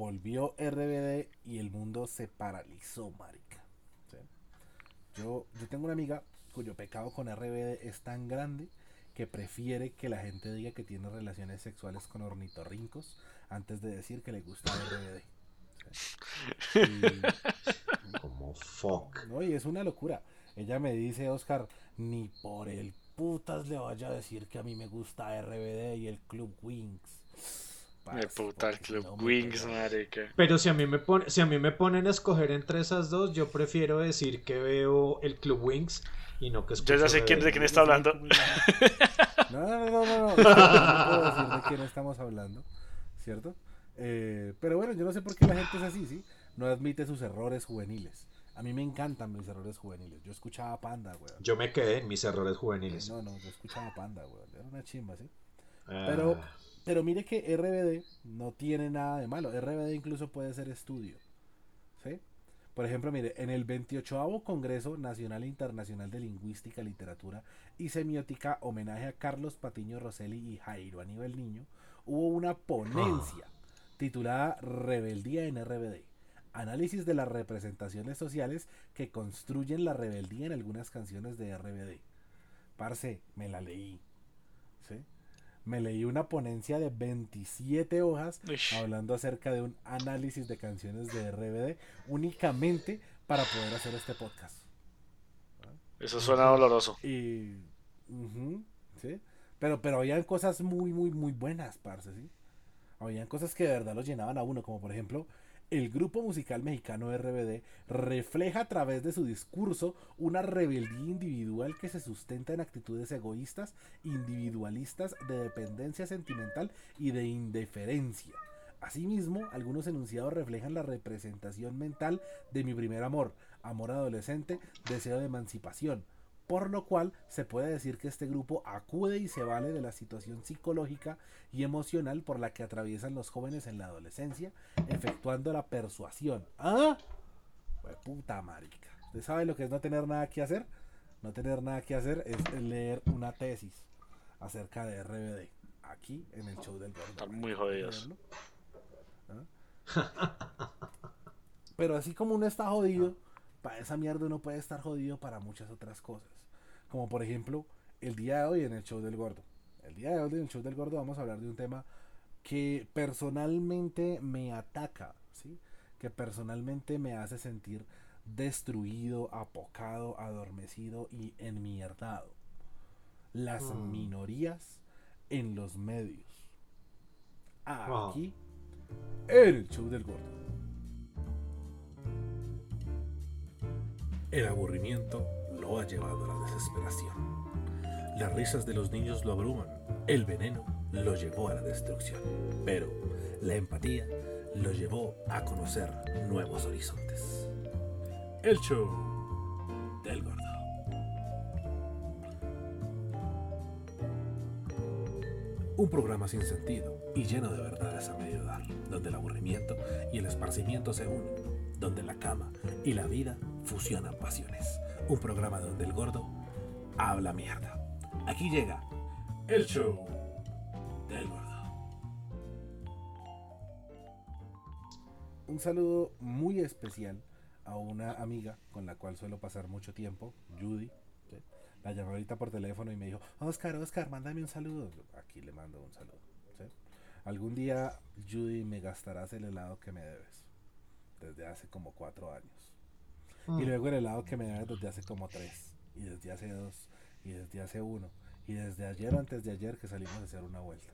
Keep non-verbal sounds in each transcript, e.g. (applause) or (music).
volvió RBD y el mundo se paralizó, marica. ¿sí? Yo, yo tengo una amiga cuyo pecado con RBD es tan grande que prefiere que la gente diga que tiene relaciones sexuales con ornitorrincos antes de decir que le gusta RBD. Como fuck. No, y es una locura. Ella me dice, Oscar, ni por el putas le vaya a decir que a mí me gusta RBD y el Club Wings. Me puta el Club Wings, marica. Pero si a mí me pone, si a mí me ponen a escoger entre esas dos, yo prefiero decir que veo el Club Wings y no que Yo ya sé quién, de quién está hablando. (laughs) No, no, no, no, no. No puedo decir de quién estamos hablando, ¿cierto? Eh, pero bueno, yo no sé por qué la gente es así, ¿sí? No admite sus errores juveniles. A mí me encantan mis errores juveniles. Yo escuchaba Panda, weón. Yo me quedé en mis errores juveniles. No, no, yo escuchaba Panda, weón. Era una chimba, ¿sí? Pero, ah. Pero mire que RBD no tiene nada de malo. RBD incluso puede ser estudio. ¿Sí? Por ejemplo, mire, en el 28 Congreso Nacional e Internacional de Lingüística, Literatura y Semiótica, homenaje a Carlos Patiño Rosselli y Jairo Aníbal Niño, hubo una ponencia titulada Rebeldía en RBD. Análisis de las representaciones sociales que construyen la rebeldía en algunas canciones de RBD. Parce, me la leí. ¿sí? Me leí una ponencia de 27 hojas hablando acerca de un análisis de canciones de RBD únicamente para poder hacer este podcast. Eso suena doloroso. Y, ¿sí? Pero, pero habían cosas muy, muy, muy buenas, parce, ¿sí? Habían cosas que de verdad lo llenaban a uno, como por ejemplo el grupo musical mexicano RBD refleja a través de su discurso una rebeldía individual que se sustenta en actitudes egoístas, individualistas, de dependencia sentimental y de indiferencia. Asimismo, algunos enunciados reflejan la representación mental de mi primer amor, amor adolescente, deseo de emancipación, por lo cual se puede decir que este grupo acude y se vale de la situación psicológica y emocional por la que atraviesan los jóvenes en la adolescencia, efectuando la persuasión. ¿Ah? Pues puta marica. ¿Usted sabe lo que es no tener nada que hacer? No tener nada que hacer es leer una tesis acerca de RBD aquí en el show del gordo. Están muy jodidos. ¿Ah? (laughs) Pero así como uno está jodido, para esa mierda uno puede estar jodido para muchas otras cosas. Como por ejemplo, el día de hoy en el show del gordo. El día de hoy en el show del gordo vamos a hablar de un tema que personalmente me ataca, ¿sí? que personalmente me hace sentir destruido, apocado, adormecido y enmierdado. Las mm. minorías en los medios. Aquí, en el show del gordo. El aburrimiento lo ha llevado a la desesperación. Las risas de los niños lo abruman. El veneno lo llevó a la destrucción. Pero la empatía lo llevó a conocer nuevos horizontes. El show del gordo. Un programa sin sentido y lleno de verdades a medio dar, donde el aburrimiento y el esparcimiento se unen, donde la cama y la vida fusionan pasiones un programa donde el gordo habla mierda. Aquí llega el show del gordo. Un saludo muy especial a una amiga con la cual suelo pasar mucho tiempo, Judy. La llamé ahorita por teléfono y me dijo, Oscar, Oscar, mándame un saludo. Aquí le mando un saludo. Algún día, Judy, me gastarás el helado que me debes. Desde hace como cuatro años. Y mm. luego el helado que me da desde hace como tres, y desde hace dos, y desde hace uno, y desde ayer antes de ayer que salimos a hacer una vuelta.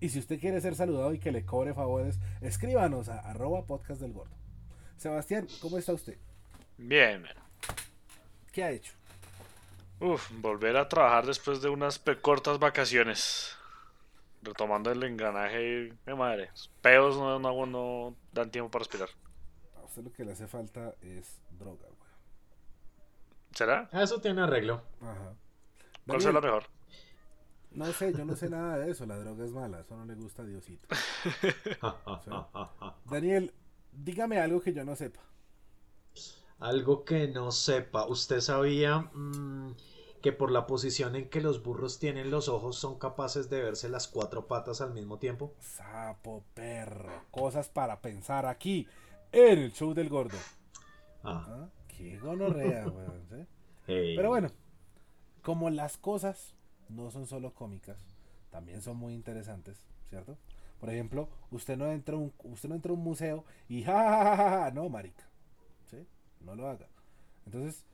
Y si usted quiere ser saludado y que le cobre favores, escríbanos a arroba podcast del gordo. Sebastián, ¿cómo está usted? Bien. ¿Qué ha hecho? Uf, volver a trabajar después de unas cortas vacaciones. Retomando el engranaje de madre. Peos no, no, no dan tiempo para respirar lo que le hace falta es droga, ¿Será? Ah, eso tiene arreglo. Ajá. ¿Cuál es lo mejor? No sé, yo no sé nada de eso. La droga es mala. Eso no le gusta a Diosito. (laughs) Daniel, dígame algo que yo no sepa. Algo que no sepa. ¿Usted sabía mm, que por la posición en que los burros tienen los ojos son capaces de verse las cuatro patas al mismo tiempo? Sapo, perro. Cosas para pensar aquí en el show del gordo. Ah. ¿Ah? Qué gonorrea, (laughs) weón. ¿sí? Hey. Pero bueno, como las cosas no son solo cómicas, también son muy interesantes, ¿cierto? Por ejemplo, usted no entra a un, usted no entra a un museo y ja, ja, ja, ja, ja, no, marica. ¿Sí? No lo haga. Entonces,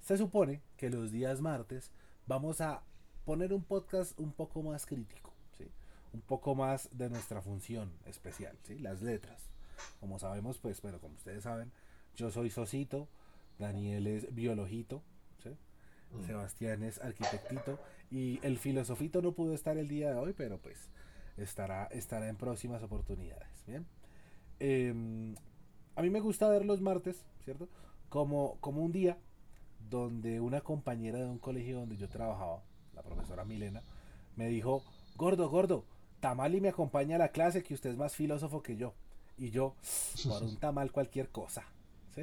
se supone que los días martes vamos a poner un podcast un poco más crítico, ¿sí? Un poco más de nuestra función especial, ¿sí? Las letras. Como sabemos, pues, bueno, como ustedes saben, yo soy Sosito, Daniel es Biologito, ¿sí? Sebastián es arquitectito y el filosofito no pudo estar el día de hoy, pero pues estará, estará en próximas oportunidades. Bien. Em, a mí me gusta ver los martes, ¿cierto? Como, como un día donde una compañera de un colegio donde yo trabajaba, la profesora Milena, me dijo, gordo, gordo, Tamali me acompaña a la clase que usted es más filósofo que yo. Y yo, (laughs) por un tamal cualquier cosa. ¿Sí?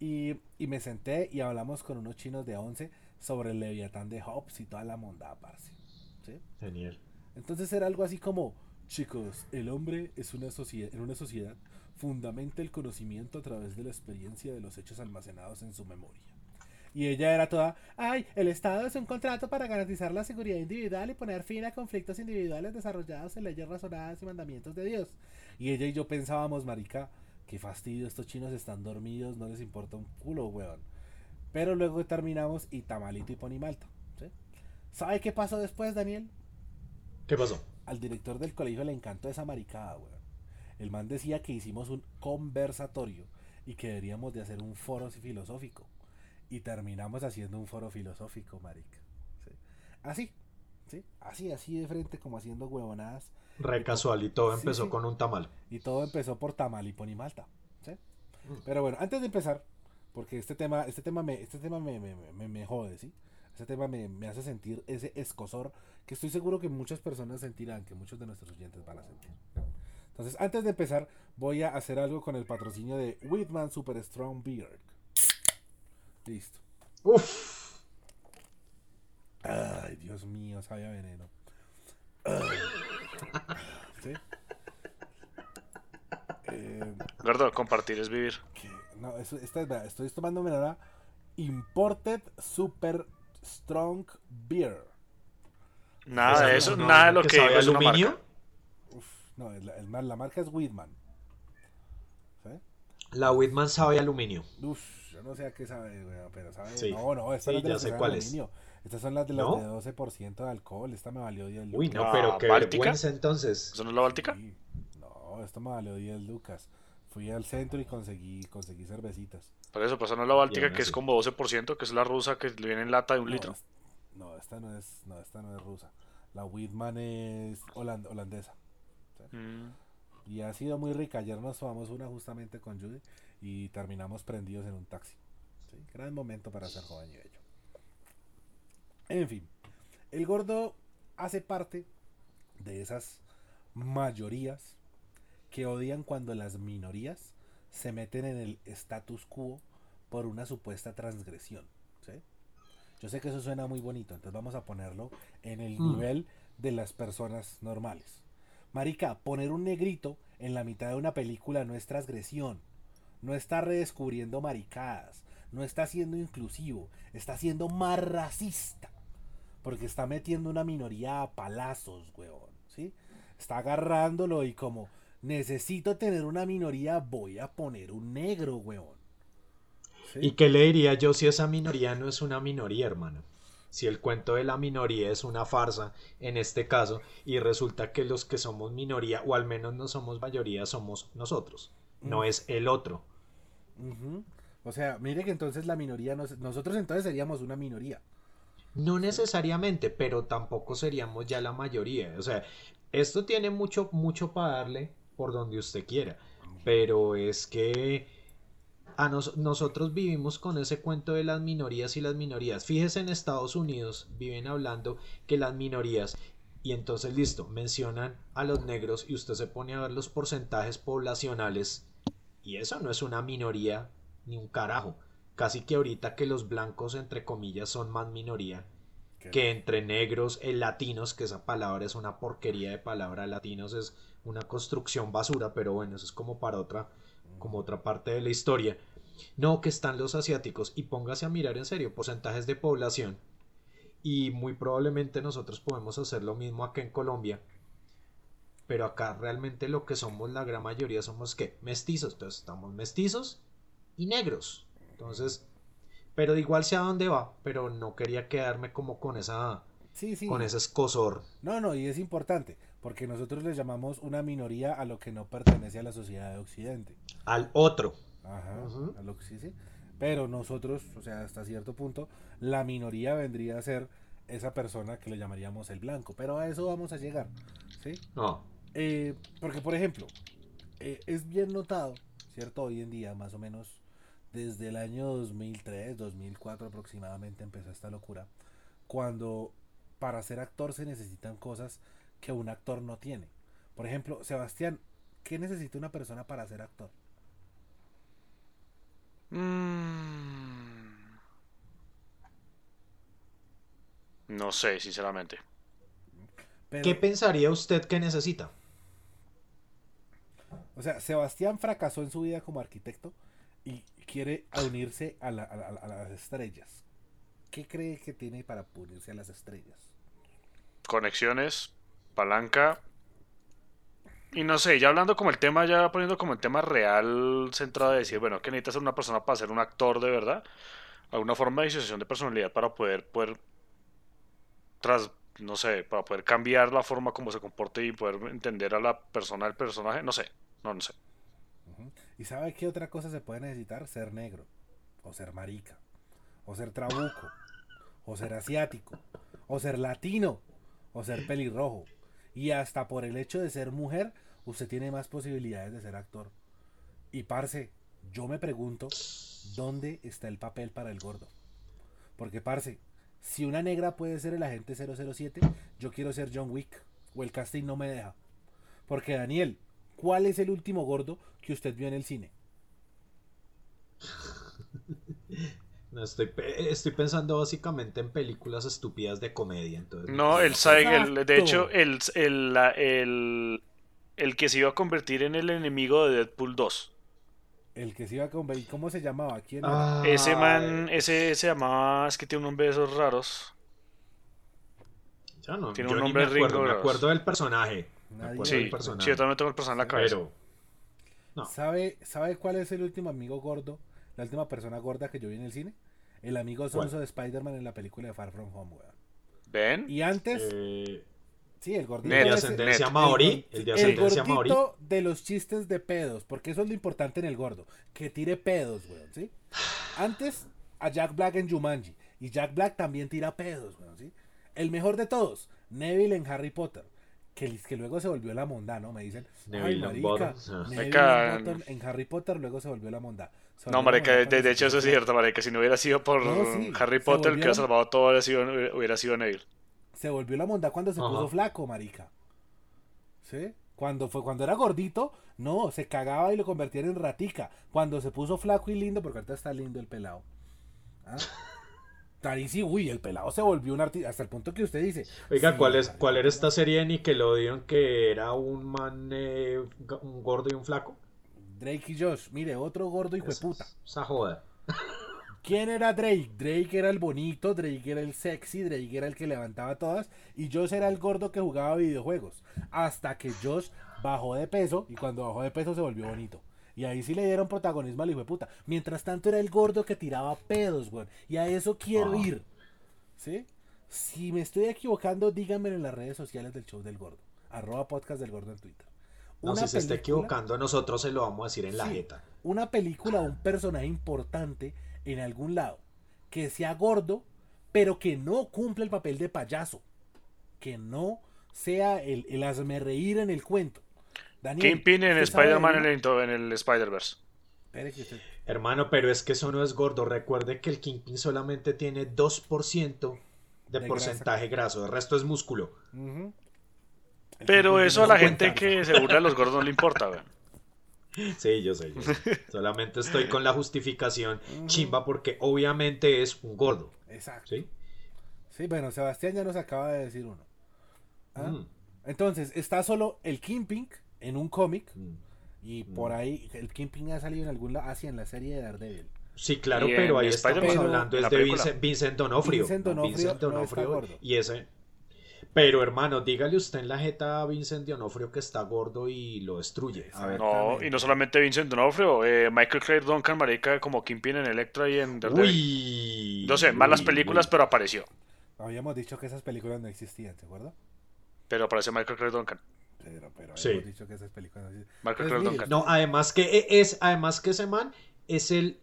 Y, y me senté y hablamos con unos chinos de 11 sobre el Leviatán de Hobbes y toda la mondada, parce. ¿sí? Genial. Entonces era algo así como, chicos, el hombre es una sociedad, en una sociedad fundamenta el conocimiento a través de la experiencia de los hechos almacenados en su memoria. Y ella era toda, ay, el Estado es un contrato para garantizar la seguridad individual y poner fin a conflictos individuales desarrollados en leyes razonadas y mandamientos de Dios. Y ella y yo pensábamos, marica, qué fastidio, estos chinos están dormidos, no les importa un culo, weón. Pero luego terminamos y tamalito y ponimalta. ¿sí? ¿Sabe qué pasó después, Daniel? ¿Qué pasó? Al director del colegio le encantó esa maricada, weón. El man decía que hicimos un conversatorio y que deberíamos de hacer un foro filosófico. Y terminamos haciendo un foro filosófico, marica. ¿sí? Así, ¿sí? Así, así de frente, como haciendo huevonadas. Re casual y todo Sí, empezó sí. con un tamal. Y todo empezó por Tamal y Ponimalta. ¿sí? Pero bueno, antes de empezar, porque este tema, este tema me, este tema me, me, me, me jode, ¿sí? Este tema me, me hace sentir ese escosor que estoy seguro que muchas personas sentirán, que muchos de nuestros oyentes van a sentir. Entonces, antes de empezar, voy a hacer algo con el patrocinio de Whitman Super Strong Beard. Listo. Uf. Ay, Dios mío, sabía veneno. Ay. ¿Sí? Eh, Gordo, compartir es vivir. no, esta estoy tomándome ahora Imported Super Strong Beer. Nada de eso, No, nada de lo que, es una aluminio. marca. Uf, no, el- el mar- la marca es Whitman. ¿Sí? La Whitman sabe aluminio. Uf, yo no sé a qué sabe, pero sabe. Sí. No, no, esta Sí, no es de ya sé cuál es. Estas son las de las ¿No? de 12% de alcohol. Esta me valió 10 lucas. Uy, no, Ah, pero qué ¿Báltica? vergüenza entonces. ¿Eso no es la Báltica? Sí. No, esto me valió 10 lucas. Fui al centro y conseguí, conseguí cervecitas. Por eso, pues no es la Báltica, que es como 12%, que es la rusa que le viene en lata de un No, litro. es- No, esta no es, no, esta no es rusa. La Whitman es holand- holandesa. Mm. Y ha sido muy rica. Ayer nos tomamos una justamente con Judy y terminamos prendidos en un taxi. ¿Sí? Gran momento para ser joven y bello. En fin, el gordo hace parte de esas mayorías que odian cuando las minorías se meten en el status quo por una supuesta transgresión. ¿sí? Yo sé que eso suena muy bonito, entonces vamos a ponerlo en el Mm. nivel de las personas normales. Marica, poner un negrito en la mitad de una película no es transgresión. No está redescubriendo maricadas. No está siendo inclusivo. Está siendo más racista. Porque está metiendo una minoría a palazos, weón. ¿Sí? Está agarrándolo y como necesito tener una minoría, voy a poner un negro, weón. ¿Sí? ¿Y qué le diría yo si esa minoría no es una minoría, hermano? Si el cuento de la minoría es una farsa, en este caso, y resulta que los que somos minoría, o al menos no somos mayoría, somos nosotros, no Mm. es el otro. O sea, mire que entonces la minoría, nos- nosotros entonces seríamos una minoría. No necesariamente, pero tampoco seríamos ya la mayoría. O sea, esto tiene mucho, mucho para darle por donde usted quiera. Pero es que a nos- nosotros vivimos con ese cuento de las minorías y las minorías. Fíjese en Estados Unidos, viven hablando que las minorías, y entonces listo, mencionan a los negros y usted se pone a ver los porcentajes poblacionales, y eso no es una minoría ni un carajo. Casi que ahorita que los blancos, entre comillas, son más minoría ¿Qué? que entre negros y latinos, que esa palabra es una porquería de palabra, latinos es una construcción basura, pero bueno, eso es como para otra, como otra parte de la historia. No, que están los asiáticos, y póngase a mirar en serio, porcentajes de población, y muy probablemente nosotros podemos hacer lo mismo acá en Colombia, pero acá realmente lo que somos la gran mayoría somos que mestizos, entonces estamos mestizos y negros. Entonces, pero igual sé a dónde va, pero no quería quedarme como con esa Sí, sí. con ese escosor. No, no, y es importante, porque nosotros le llamamos una minoría a lo que no pertenece a la sociedad de Occidente. al otro. Ajá, a lo que sí, sí. Pero nosotros, o sea, hasta cierto punto, la minoría vendría a ser esa persona que le llamaríamos el blanco. Pero a eso vamos a llegar, ¿sí? No. Eh, porque, por ejemplo, eh, es bien notado, ¿cierto? Hoy en día, más o menos, desde el año 2003, 2004 aproximadamente empezó esta locura, cuando para ser actor se necesitan cosas que un actor no tiene. Por ejemplo, Sebastián, ¿qué necesita una persona para ser actor? Mm. No sé, sinceramente. Pero, ¿Qué pensaría usted que necesita? o sea, Sebastián fracasó en su vida como arquitecto y quiere unirse a, la- a la- a las estrellas. ¿Qué cree que tiene para unirse a las estrellas? Conexiones, palanca. Y no sé, ya hablando como el tema, ya poniendo como el tema real centrado de decir, bueno, que necesitas ser una persona para ser un actor de verdad. Alguna forma de disociación de personalidad para poder, poder, tras, no sé, para poder cambiar la forma como se comporte y poder entender a la persona, el personaje. No sé, no, no sé. Ujú. ¿Y sabe qué otra cosa se puede necesitar? Ser negro, o ser marica, o ser trabuco, o ser asiático, o ser latino, o ser pelirrojo. Y hasta por el hecho de ser mujer, usted tiene más posibilidades de ser actor. Y parce, yo me pregunto, ¿dónde está el papel para el gordo? Porque parce, si una negra puede ser el agente 007, yo quiero ser John Wick, o el casting no me deja. Porque Daniel, ¿cuál es el último gordo que usted vio en el cine? (laughs) No, estoy, estoy pensando básicamente en películas estúpidas de comedia. Entonces, No, el, el- de hecho, el, el, el, el que se iba a convertir en el enemigo de Deadpool 2. El que se iba a convertir, ¿cómo se llamaba? ¿Quién Ah, era? Ese man, ese se llamaba, es que tiene un nombre de esos raros. ya no, tiene yo un ni nombre me acuerdo, me acuerdo del personaje. Nadie- Sí, yo también tengo el personaje en la cabeza. pero no. ¿Sabe, ¿Sabe cuál es el último amigo gordo? La última persona gorda que yo vi en el cine. El amigo sonso de Spider-Man en la película de Far From Home, weón. Y antes, Eh, sí, el gordito. El de ascendencia Ned. maorí. El de ascendencia gordito de los chistes de pedos, porque eso es lo importante en el gordo, que tire pedos, weón, ¿sí? Antes a Jack Black en Jumanji, y Jack Black también tira pedos, weón, ¿sí? El mejor de todos, Neville en Harry Potter, que, que luego se volvió la monda, ¿no? Me dicen, Neville ay, marica. Neville en Harry Potter luego se volvió la monda. No, marica, de, hecho eso es cierto, marica. Si no hubiera sido por No, sí, Harry Potter, el que hubiera volvieron- salvado todo hubiera sido, hubiera sido Neville. se volvió la monda cuando se Ajá. puso flaco, marica. ¿Sí? Cuando fue cuando era gordito, no, se cagaba y lo convertían en ratica. Cuando se puso flaco y lindo, porque ahorita está lindo el pelado. ¿Ah? Tarisi, uy, el pelado se volvió un artista, hasta el punto que usted dice. Oiga, sí, ¿cuál, es. ¿cuál era esta serie de Nickelodeon que era un man, eh, un gordo y un flaco? Drake y Josh, mire, otro gordo Esa- puta. Esa joda. ¿Quién era Drake? Drake era el bonito, Drake era el sexy, Drake era el que levantaba todas y Josh era el gordo que jugaba videojuegos. Hasta que Josh bajó de peso y cuando bajó de peso se volvió bonito. Y ahí sí le dieron protagonismo al hijo de puta. Mientras tanto era el gordo que tiraba pedos, güey. Y a eso quiero Ajá. ir. ¿Sí? Si me estoy equivocando, díganme en las redes sociales del show del gordo. Arroba podcast del gordo en Twitter. No, Una si se está película- equivocando, nosotros se lo vamos a decir en la jeta. una película o un personaje importante en algún lado que sea gordo, pero que no cumpla el papel de payaso, que no sea el, el hazme reír en el cuento. Daniel, Kingpin en ¿usted sabe de Spider-Man en el, el Spider-Verse. Hermano, pero es que eso no es gordo. Recuerde que el Kingpin solamente tiene 2% de, De porcentaje graso. El resto es músculo. Pero Kingpin eso a la gente que se burla de los gordos no le importa, weón. (laughs) Sí, yo sé, yo sé. (laughs) Solamente estoy con la justificación chimba porque obviamente es un gordo. Exacto. ¿Sí? Sí, bueno, Sebastián ya nos acaba de decir uno. ¿Ah? Mm. Entonces, está solo el Kingpin en un cómic. Mm. Y por ahí, el Kingpin ha salido en algún lado, así en la serie de Daredevil. Sí, claro, pero ahí estamos hablando es de. Vincent, Vincent Donofrio. Vincent ¿no? D'Onofrio Vincent no D'Onofrio, y ese. Pero hermano, dígale usted en la jeta a Vincent D'Onofrio que está gordo y lo destruye. A ver. No, y no solamente Vincent D'Onofrio, eh, Michael Clare Duncan, marica, como Kingpin en Electra y en Daredevil. Uy. No sé, malas uy, películas, uy. pero apareció. Habíamos dicho que esas películas no existían, ¿se acuerda? Pero aparece Michael Clare Duncan. Pero, pero Sí. habíamos dicho que esas películas. Michael Pues. No, además que e- es, además que ese man es el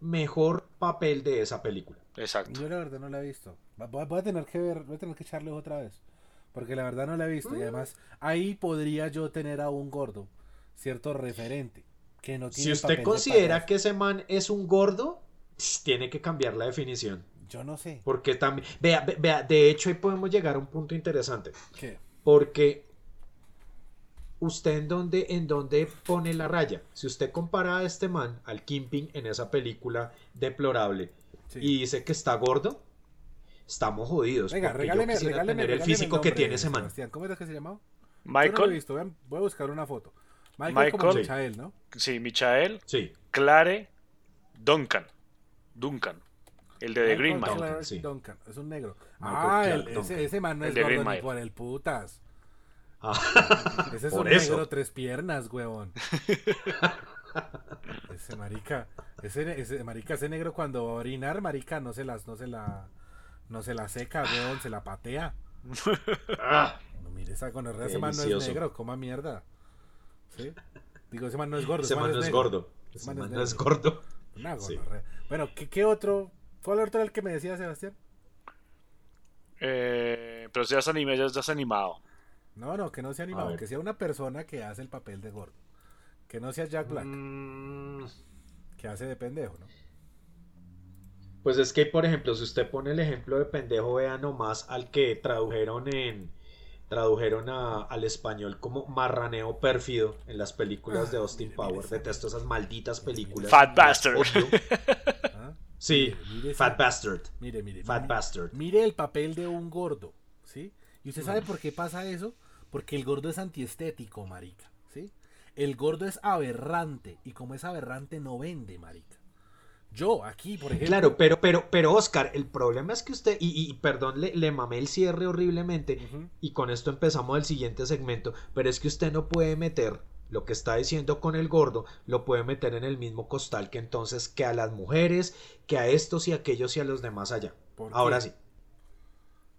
mejor papel de esa película. Exacto. Yo la verdad no la he visto. Voy a, voy a tener que ver, voy a tener que echarle otra vez. Porque la verdad no la he visto. Mm. Y además, ahí podría yo tener a un gordo, cierto referente, que no tiene Si usted considera que ese man es un gordo, pss, tiene que cambiar la definición. Yo no sé. Porque también. Vea, ve- vea, de hecho, ahí podemos llegar a un punto interesante. ¿Qué? Porque usted en dónde, en dónde pone la raya. Si usted compara a este man, al Kimping, en esa película deplorable, Sí. y dice que está gordo, estamos jodidos. Venga, porque regáleme, yo quisiera regáleme, tener el regáleme físico que tiene ese man. Sebastián. ¿Cómo era que se llamaba? Yo no lo he Michael, visto. Voy a, voy a buscar una foto. Michael, como Michael. Michael, ¿no? sí, Michael, Sí. Clare Duncan. Duncan. El de The Green Michael Mile. Sí. Duncan. Es un negro. Michael ah, el- ese, man no El es gordo ni por el putas. Ah, Ese es Por un eso. negro tres piernas, huevón. (laughs) ese marica, ese, ese marica, ese negro cuando va a orinar, marica, no se las, no se la, no se la seca, huevón, se la patea. ah, No mire esa gonorrea, ese man no es negro, coma mierda. ¿Sí? Digo, ese man no es gordo. ese man no es negro. gordo. Ese man man es no es gordo. Una Sí. gonorrea. Bueno, ¿qué, ¿qué otro? ¿Cuál otro era el que me decía Sebastián? Eh, pero ya es anime, ya es animado. No, no, que no sea animado, que sea una persona que hace el papel de gordo. Que no sea Jack Black, Mm, que hace de pendejo, ¿no? Pues es que, por ejemplo, si usted pone el ejemplo de pendejo, vea nomás al que tradujeron en tradujeron a- al español como marraneo pérfido en las películas de Austin mire, mire Powers. Detesto esas malditas películas. Fat Bastard. (laughs) ¿Ah? Sí, Mire, mire Fat esa- Bastard. Mire, mire. Fat mire, Bastard. mire el papel de un gordo, ¿sí? ¿Y usted sabe por qué pasa eso? Porque el gordo es antiestético, marica, ¿sí? El gordo es aberrante y como es aberrante no vende, marica. Yo aquí, por ejemplo, Claro, pero, pero, pero Oscar, el problema es que usted, y, y perdón, le, le mamé el cierre horriblemente, y con esto empezamos el siguiente segmento, pero es que usted no puede meter lo que está diciendo con el gordo, lo puede meter en el mismo costal que entonces que a las mujeres, que a estos y aquellos y a los demás allá. Ahora sí.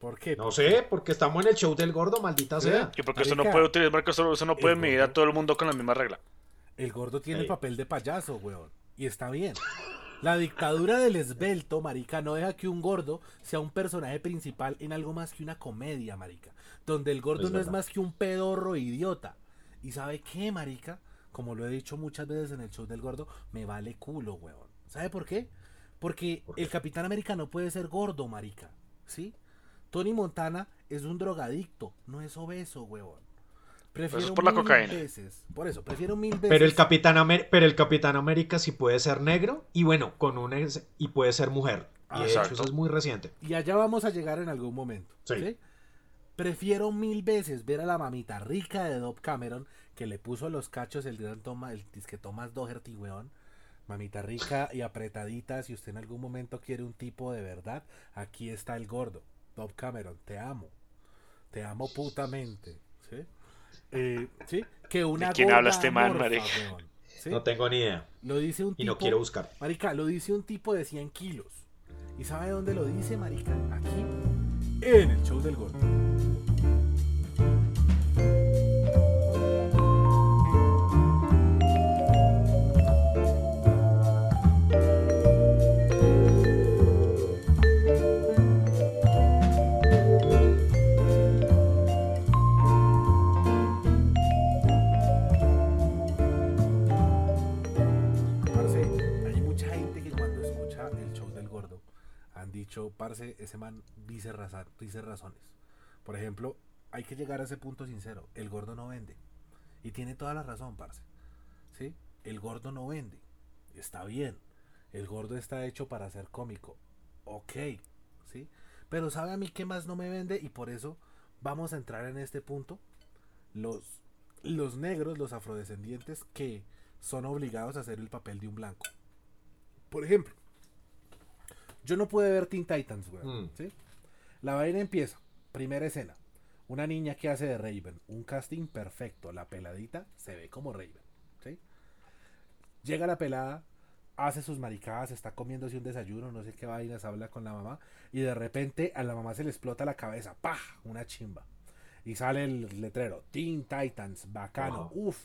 ¿Por qué? No ¿Por sé, porque estamos en el show del gordo, maldita Sí. sea. Y porque usted no puede utilizar, usted no puede el medir a todo el mundo con la misma regla. El gordo tiene papel de payaso, weón. Y está bien. La dictadura del esbelto, marica, no deja que un gordo sea un personaje principal en algo más que una comedia, marica. Donde el gordo Es no es más que un pedorro idiota. ¿Y sabe qué, marica? Como lo he dicho muchas veces en el show del gordo, me vale culo, weón. ¿Sabe por qué? Porque ¿Por qué? el Capitán América no puede ser gordo, marica. ¿Sí? Tony Montana es un drogadicto, no es obeso, weón. Prefiero es por la mil cocaína. veces. Por eso, prefiero mil veces. Pero el Capitán Amer- pero el Capitán América sí puede ser negro y bueno, con un ex- y puede ser mujer. Ah, y de hecho exacto. eso es muy reciente. Y allá vamos a llegar en algún momento. Sí. ¿sí? Prefiero mil veces ver a la mamita rica de Dob Cameron que le puso los cachos el gran toma, el disque Thomas Doherty, weón. Mamita rica y apretadita. Si usted en algún momento quiere un tipo de verdad, aquí está el gordo. Dob Cameron, te amo. Te amo putamente. ¿Sí? Eh, ¿sí? Que una ¿De quién habla este man, marica? weón. ¿Sí? No tengo ni idea. Lo dice un Y tipo. no quiero buscar. Marica, lo dice un tipo de 100 kilos. ¿Y sabe dónde lo dice, Marica? Aquí, en el show del gordo. Han dicho, parce, ese man dice, raza- dice razones. Por ejemplo, hay que llegar a ese punto sincero. El gordo no vende. Y tiene toda la razón, parce. ¿Sí? el gordo no vende. Está bien. El gordo está hecho para ser cómico. Ok, ¿sí? Pero ¿sabe a mí qué más no me vende? Y por eso vamos a entrar en este punto. Los, los negros, los afrodescendientes que son obligados a hacer el papel de un blanco. Por ejemplo, yo no pude ver Teen Titans, güey. Mm. ¿sí? La vaina empieza. Primera escena. Una niña que hace de Raven. Un casting perfecto. La peladita se ve como Raven. ¿sí? Llega la pelada, hace sus maricadas, está comiéndose un desayuno, no sé qué vainas, habla con la mamá. Y de repente a la mamá se le explota la cabeza. ¡Pah! Una chimba. Y sale el letrero. Teen Titans. Bacano. Wow. Uf.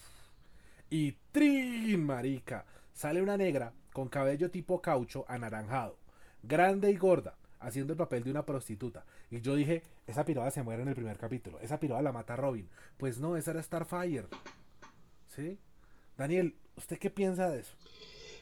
Y trin, marica. Sale una negra con cabello tipo caucho anaranjado. Grande y gorda. Haciendo el papel de una prostituta. Y yo dije, esa piroa se muere en el primer capítulo. Esa piroa la mata Robin. Pues no, esa era Starfire. ¿Sí? Daniel, ¿usted qué piensa de eso?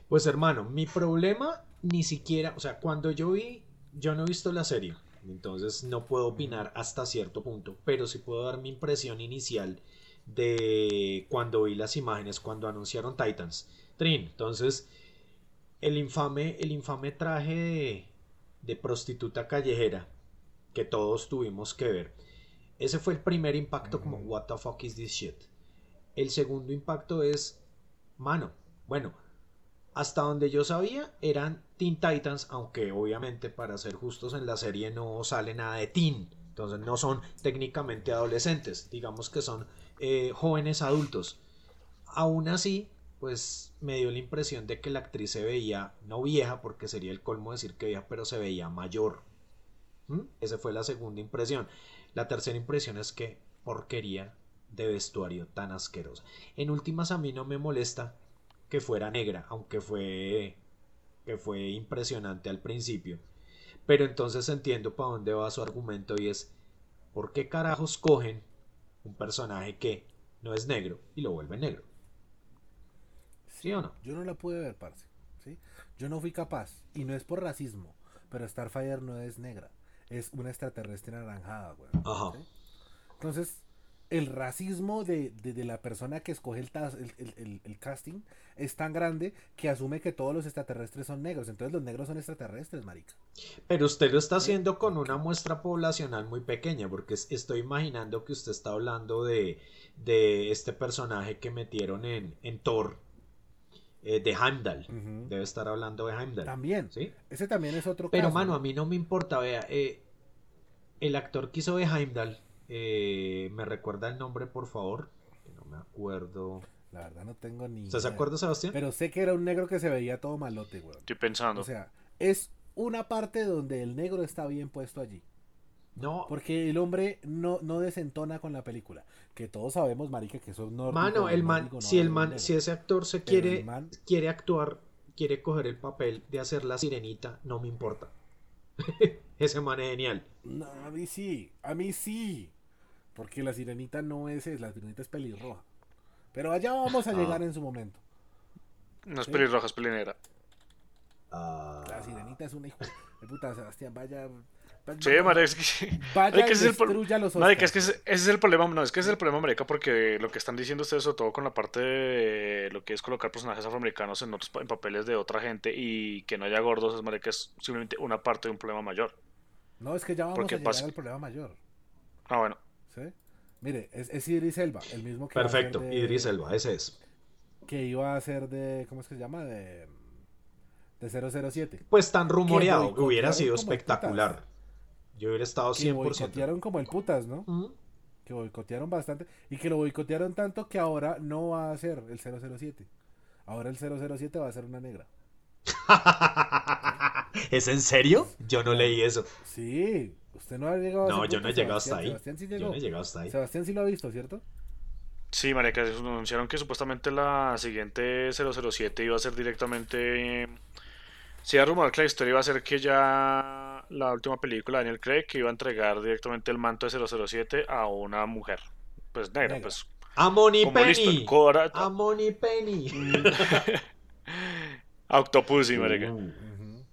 Pues hermano, mi problema ni siquiera, o sea, cuando yo vi, yo no he visto la serie, entonces no puedo opinar hasta cierto punto, pero sí puedo dar mi impresión inicial de cuando vi las imágenes, cuando anunciaron Titans. Trin, entonces, el infame, el infame traje de, de prostituta callejera que todos tuvimos que ver. Ese fue el primer impacto como, what the fuck is this shit? El segundo impacto es, mano, bueno, hasta donde yo sabía eran Teen Titans, aunque obviamente para ser justos en la serie no sale nada de teen, entonces no son técnicamente adolescentes, digamos que son eh, jóvenes adultos. Aún así, pues me dio la impresión de que la actriz se veía, no vieja, porque sería el colmo decir que vieja, pero se veía mayor. ¿Mm? Esa fue la segunda impresión. La tercera impresión es que porquería de vestuario tan asquerosa. En últimas a mí no me molesta que fuera negra, aunque fue que fue impresionante al principio. Pero entonces entiendo para dónde va su argumento y es ¿por qué carajos cogen un personaje que no es negro y lo vuelven negro? ¿Sí o no? Yo no la pude ver, parce. ¿sí? Yo no fui capaz. Y no es por racismo. Pero Starfire no es negra. Es una extraterrestre anaranjada, güey. Ajá. ¿sí? Entonces, el racismo de, de- de la persona que escoge el, el- el- el- casting es tan grande que asume que todos los extraterrestres son negros. Entonces los negros son extraterrestres, marica. Pero usted lo está haciendo con una muestra poblacional muy pequeña, porque es- estoy imaginando que usted está hablando de, de este personaje que metieron en, en Thor, eh, de Heimdall. Debe estar hablando de Heimdall. También. ¿Sí? Ese también es otro Pero caso. mano, a mí no me importa, vea, eh, el actor que hizo de Heimdall, eh, ¿me recuerda el nombre, por favor? Que No me acuerdo. La verdad no tengo ni ¿Usted se idea. acuerda, Sebastián? Pero sé que era un negro que se veía todo malote, güey. Estoy pensando. O sea, es una parte donde el negro está bien puesto allí. No, Porque el hombre no, no desentona con la película. Que todos sabemos, marica, que eso es nórdico. mano, el man, no si el man, si ese actor se Pero quiere, man- quiere actuar, quiere coger el papel de hacer la sirenita, no me importa. (laughs) ese man es genial. No, a mí sí, a mí sí. Porque la sirenita no es, es la sirenita es pelirroja. Pero allá vamos a Ah. llegar en su momento. No es Sí. pelirroja, es pelinera. Ah, La sirenita es una hijo de puta, Sebastián, vaya. Sí, marica, es que... Vaya marica, y ese es el los Marica, es que ese, ese es el problema, no, es que ese es el problema, marica, porque lo que están diciendo ustedes, sobre todo con la parte de lo que es colocar personajes afroamericanos en otros en papeles de otra gente y que no haya gordos, es marica, es simplemente una parte de un problema mayor. No, es que ya vamos porque a llegar pasa- al problema mayor. Ah, bueno. ¿sí? Mire, es, es Idris Elba, el mismo que perfecto, de- Idris Elba, ese es. Que iba a ser de. ¿Cómo es que se llama? De. De 007. Pues tan rumoreado que hubiera sido espectacular. Yo hubiera estado Que 100%. boicotearon como el putas, ¿no? Que boicotearon bastante. Y que lo boicotearon tanto que ahora no va a ser el 007. Ahora el 007 va a ser una negra. (laughs) ¿Es en serio? Yo no leí eso. Sí. Usted no ha llegado No, yo no he llegado hasta ahí. Sebastián sí Yo llegó. no he llegado hasta ahí. Sebastián sí lo ha visto, ¿cierto? Sí, marica, anunciaron que supuestamente la siguiente 007 iba a ser directamente... Se iba a rumorar que la historia iba a ser que ya la última película de Daniel Craig que iba a entregar directamente el manto de 007 a una mujer. Pues negra, Negra. pues A Money listo, Penny. Cora- A Money Penny. (laughs) Octopussy, marica. Uh.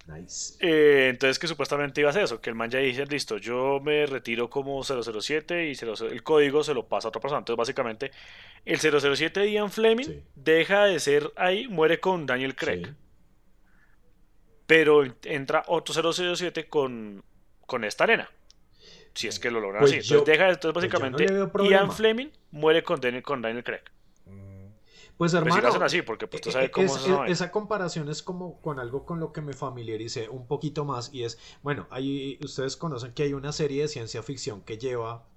Nice. Eh, entonces que supuestamente iba a ser eso, que el man ya dice, listo, yo me retiro como 007 y 00 el código se lo pasa a otra persona. Entonces básicamente el 007 de Ian Fleming Sí. deja de ser ahí, muere con Daniel Craig. Sí. Pero entra otro 007 con, con esta arena. Si es que lo logran Pues así. yo- Entonces deja, entonces pues no básicamente. Ian Fleming muere con Daniel, con Daniel Craig. Mm, Pues Pues si hermano, lo hacen así, porque pues tú eh, sabes eh, cómo es- es esa vaina. esa comparación es como con algo con lo que me familiaricé un poquito más y es, bueno, hay, ustedes conocen que hay una serie de ciencia ficción que lleva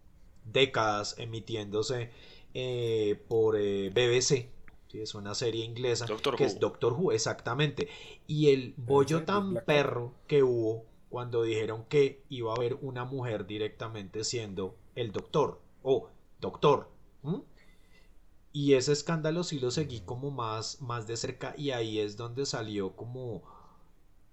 décadas emitiéndose eh, por eh, BBC. ¿Sí? Es una serie inglesa Doctor que Who. es Doctor Who, exactamente. Y el bollo tan Black perro que hubo cuando dijeron que iba a haber una mujer directamente siendo el doctor o doctor. Y ese escándalo sí lo seguí como más, más de cerca y ahí es donde salió como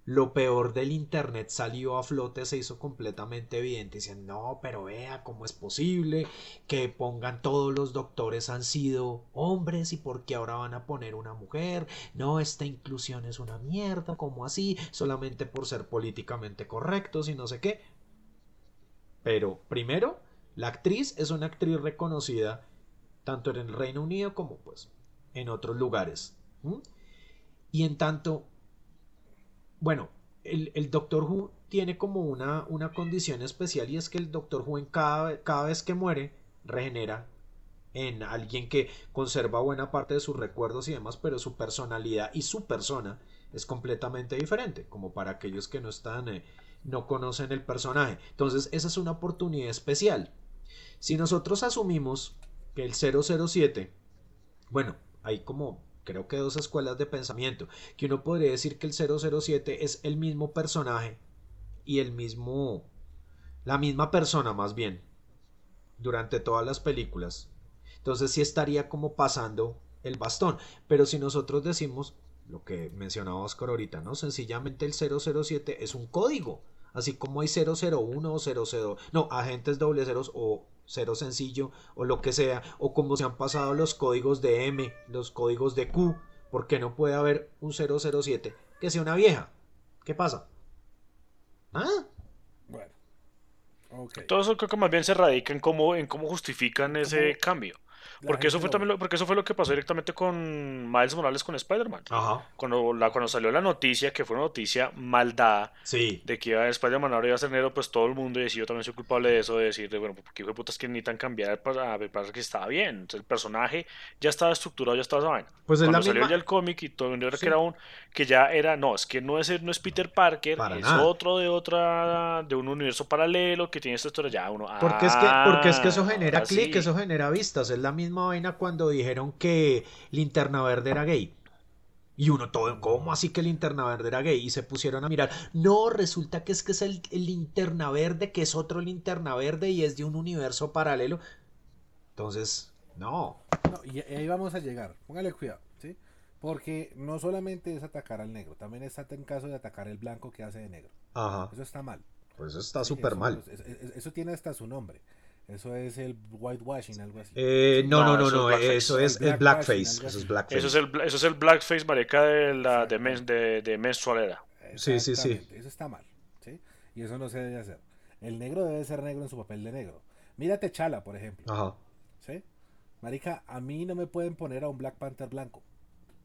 lo peor del internet salió a flote, se hizo completamente evidente. Dicen, no, pero vea cómo es posible que pongan todos los doctores han sido hombres y por qué ahora van a poner una mujer. No, esta inclusión es una mierda, ¿cómo así? Solamente por ser políticamente correctos y no sé qué. Pero primero, la actriz es una actriz reconocida tanto en el Reino Unido como pues en otros lugares. Y en tanto, bueno, el, Doctor Who tiene como una, una condición especial y es que el Doctor Who en cada, cada vez que muere regenera en alguien que conserva buena parte de sus recuerdos y demás, pero su personalidad y su persona es completamente diferente, como para aquellos que no están, eh, no conocen el personaje. Entonces, esa es una oportunidad especial. Si nosotros asumimos que el 007, bueno, hay como creo que dos escuelas de pensamiento, que uno podría decir que el 007 es el mismo personaje y el mismo, la misma persona más bien, durante todas las películas. Entonces sí estaría como pasando el bastón. Pero si nosotros decimos lo que mencionaba Oscar ahorita, ¿no? Sencillamente el 007 es un código. Así como hay 001 o 00, no, agentes doble ceros o cero sencillo o lo que sea, o como se han pasado los códigos de M, los códigos de Q, porque no puede haber un 007 que sea una vieja. ¿Qué pasa? ¿Ah? Bueno. Ok. Todo eso creo que más bien se radica en cómo, en cómo justifican ese ¿Cómo? cambio. Porque eso fue lo- también lo, porque eso fue lo que pasó directamente con Miles Morales con Spider-Man. Cuando, la, cuando salió la noticia, que fue una noticia mal dada, Sí. de que iba Spider-Man ahora iba a ser negro, pues todo el mundo, y yo también soy culpable de eso, de decir, de, bueno, porque hijo de putas que necesitan cambiar para, para que estaba bien. Entonces el personaje ya estaba estructurado, ya estaba esa vaina. Pues es Cuando la salió misma- ya el cómic y todo el mundo era Sí. que era un, que ya era, no, es que no es, no es Peter Parker, Para es nada. otro de otra, de un universo paralelo que tiene esta historia, ya uno, Porque es que, porque es que eso ah, genera clic, sí. eso genera vistas. Es la misma vaina cuando dijeron que Linterna Verde era gay. Y uno todo, ¿cómo así que Linterna Verde era gay? Y se pusieron a mirar. No, resulta que es que es el, el Linterna Verde, que es otro Linterna Verde y es de un universo paralelo. Entonces, no. No, y ahí vamos a llegar. Póngale cuidado, ¿sí? Porque no solamente es atacar al negro, también está en caso de atacar el blanco que hace de negro. Ajá. Eso está mal. Pues está Sí, súper eso- mal. Eso, eso- eso tiene hasta su nombre. Eso es el whitewashing, algo así. Eh, no, No, no, no, eso es El blackface. Eso es blackface. Eso es el, eso es el blackface, marica, de la de, men- de, de menstrualera. Sí, sí, sí. Eso está mal, ¿sí? Y eso no se debe hacer. El negro debe ser negro en su papel de negro. Mírate Chala, por ejemplo. Ajá. ¿Sí? Marica, a mí no me pueden poner a un Black Panther blanco.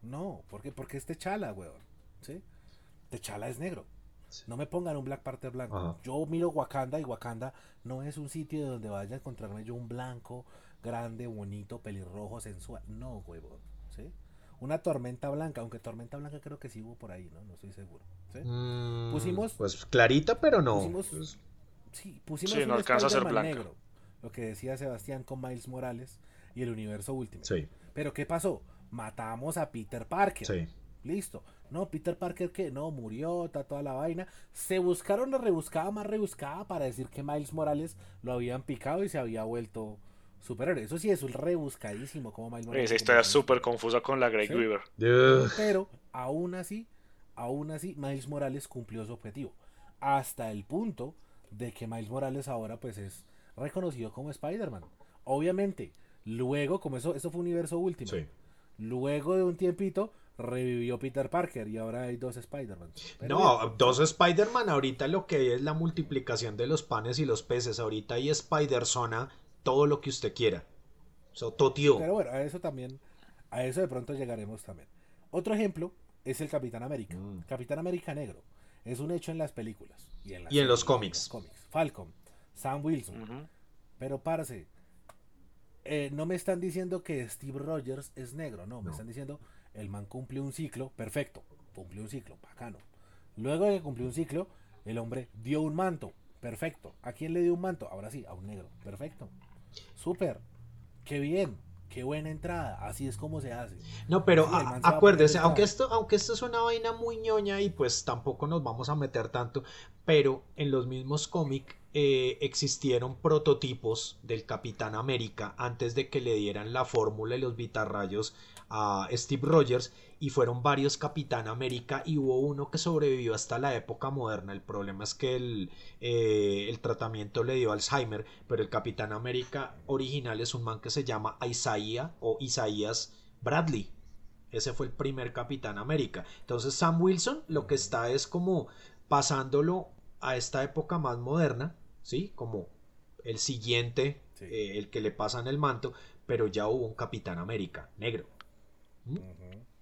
No, ¿por qué? Porque es Techala, weón. ¿Sí? Techala es negro. No me pongan un Black Panther blanco. Ajá. Yo miro Wakanda y Wakanda no es un sitio donde vaya a encontrarme yo un blanco, grande, bonito, pelirrojo, sensual. No, huevón. ¿Sí? Una tormenta blanca, aunque tormenta blanca creo que sí hubo por ahí, ¿no? No estoy seguro. ¿Sí? Mm, Pusimos- Pues clarita, pero no. pusimos- Pues, Sí, pusimos Sí, no un alcanza a ser blanca. negro. Lo que decía Sebastián con Miles Morales y el universo último. sí, Pero ¿qué pasó? Matamos a Peter Parker. sí. Listo. No, Peter Parker que no, murió, está toda la vaina. Se buscaron la rebuscada más rebuscada para decir que Miles Morales lo habían picado y se había vuelto superhéroe. Eso sí es un rebuscadísimo como Miles Morales. Esa historia súper confusa con la Grey ¿Sí? Weaver. Pero aún así, aún así, Miles Morales cumplió su objetivo. Hasta el punto de que Miles Morales ahora pues es reconocido como Spider-Man. Obviamente, luego, como eso, eso fue universo último, Sí. luego de un tiempito, revivió Peter Parker y ahora hay dos Spider-Man. No, bien, dos Spider-Man ahorita lo que es la multiplicación de los panes y los peces. Ahorita hay Spider-Zona, todo lo que usted quiera. So, totio. Pero bueno, a eso también, a eso de pronto llegaremos también. Otro ejemplo es el Capitán América. Mm. Capitán América Negro. Es un hecho en las películas. Y en, las Y en los cómics. cómics. Falcon, Sam Wilson. Pero parce, eh, no me están diciendo que Steve Rogers es negro, no, me están diciendo el man cumplió un ciclo, perfecto, cumplió un ciclo, bacano. Luego de que cumplió un ciclo, el hombre dio un manto, perfecto. ¿A quién le dio un manto? Ahora sí, a un negro, perfecto. Súper, qué bien, qué buena entrada, así es como se hace. No, pero Sí, a- acuérdese, aunque esto, aunque esto es una vaina muy ñoña y pues tampoco nos vamos a meter tanto, pero en los mismos cómics eh, existieron prototipos del Capitán América antes de que le dieran la fórmula y los vitarrayos a Steve Rogers y fueron varios Capitán América y hubo uno que sobrevivió hasta la época moderna. El problema es que el, eh, el tratamiento le dio Alzheimer, pero el Capitán América original es un man que se llama Isaiah o Isaías Bradley. Ese fue el primer Capitán América. Entonces Sam Wilson lo que está es como pasándolo a esta época más moderna, ¿sí? Como el siguiente, Sí. eh, el que le pasan el manto, pero ya hubo un Capitán América negro.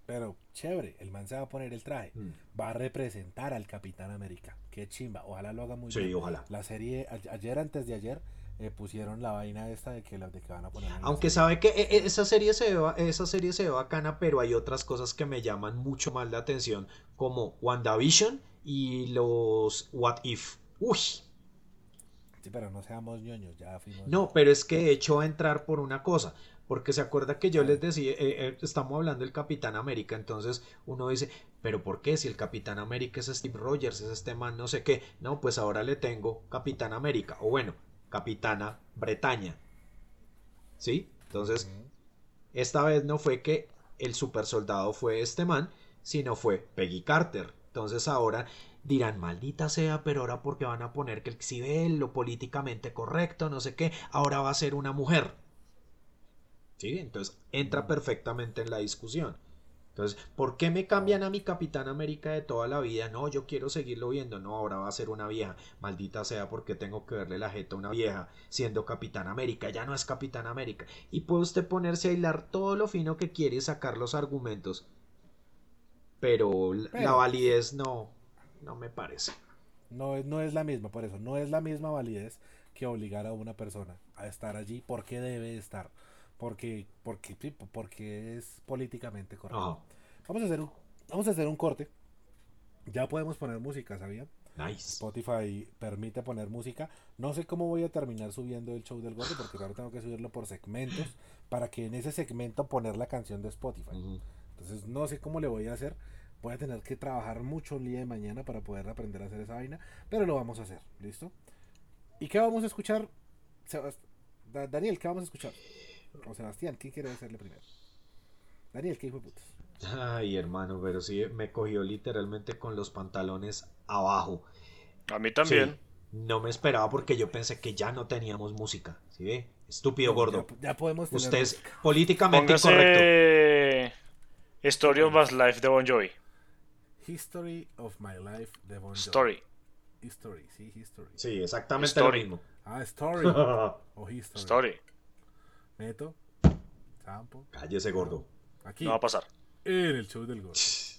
Pero chévere, el man se va a poner el traje, Mm. va a representar al Capitán América. Qué chimba, ojalá lo haga muy Sí, bien. ojalá. La serie, ayer antes de ayer, eh, pusieron la vaina esta de que, de que van a poner. Aunque sabe que eh, eh, esa serie se ve, ba- esa serie se ve bacana, pero hay otras cosas que me llaman mucho más la atención, como WandaVision y los What If. Uy, Sí, pero no seamos ñoños, ya fuimos. No, pero es que de hecho va a entrar por una cosa. Porque se acuerda que yo les decía, eh, eh, estamos hablando del Capitán América, entonces uno dice, pero ¿por qué? Si el Capitán América es Steve Rogers, es este man, no sé qué. No, pues ahora le tengo Capitán América, o bueno, Capitana Bretaña. ¿Sí? Entonces, esta vez no fue que el super soldado fue este man, sino fue Peggy Carter. Entonces ahora dirán, maldita sea, pero ahora porque van a poner que el ve lo políticamente correcto, no sé qué, ahora va a ser una mujer. ¿Sí? Entonces entra perfectamente en la discusión. Entonces, ¿por qué me cambian a mi Capitán América de toda la vida? No, yo quiero seguirlo viendo. No, ahora va a ser una vieja. Maldita sea porque tengo que verle la jeta a una vieja siendo Capitán América. Ya no es Capitán América. Y puede usted ponerse a hilar todo lo fino que quiere y sacar los argumentos. Pero la- la Pero- validez no, no me parece. No, es- no es la misma, por eso, no es la misma validez que obligar a una persona a estar allí porque debe estar. Porque, porque, porque es políticamente correcto. Vamos a hacer un, vamos a hacer un corte. Ya podemos poner música, ¿sabía? Nice. Spotify permite poner música. No sé cómo voy a terminar subiendo el show del gordo, porque ahora tengo que subirlo por segmentos para que en ese segmento poner la canción de Spotify. Ujú. Entonces no sé cómo le voy a hacer. Voy a tener que trabajar mucho el día de mañana para poder aprender a hacer esa vaina, pero lo vamos a hacer, ¿listo? ¿Y qué vamos a escuchar? Daniel, ¿qué vamos a escuchar? O Sebastián, ¿quién quiere hacerle primero? Daniel, ¿qué hijo de putas? Ay, hermano, pero sí me cogió literalmente con los pantalones abajo. A mí también. Sí, no me esperaba porque yo pensé que ya no teníamos música. ¿Sí ve? Estúpido gordo. Ya, ya podemos tener Usted es música. políticamente incorrecto. Póngase Story of My Life de Bon Jovi. History of My Life de Bon Jovi. Story. History, sí, History. Sí, exactamente Story. lo mismo. Ah, Story (laughs) o History. Story. Meto, Sampo, Cállese, gordo. aquí, No va a pasar. en el show del gordo. (laughs)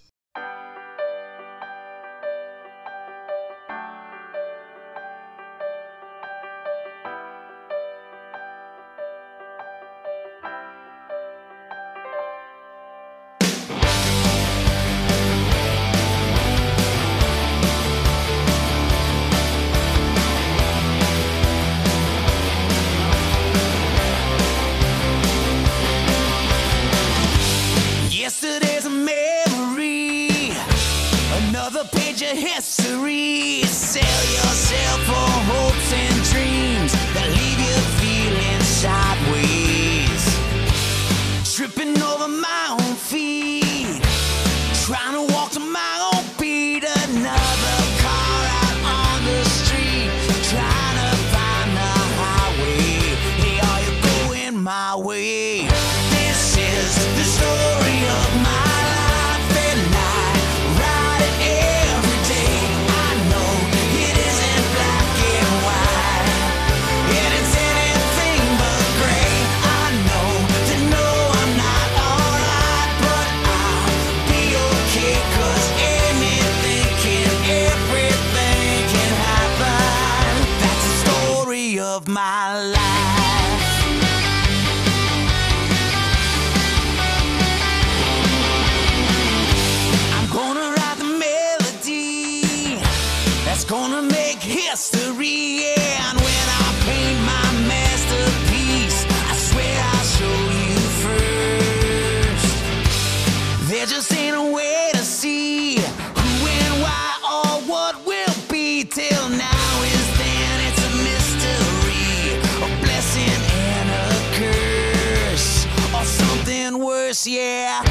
Yeah,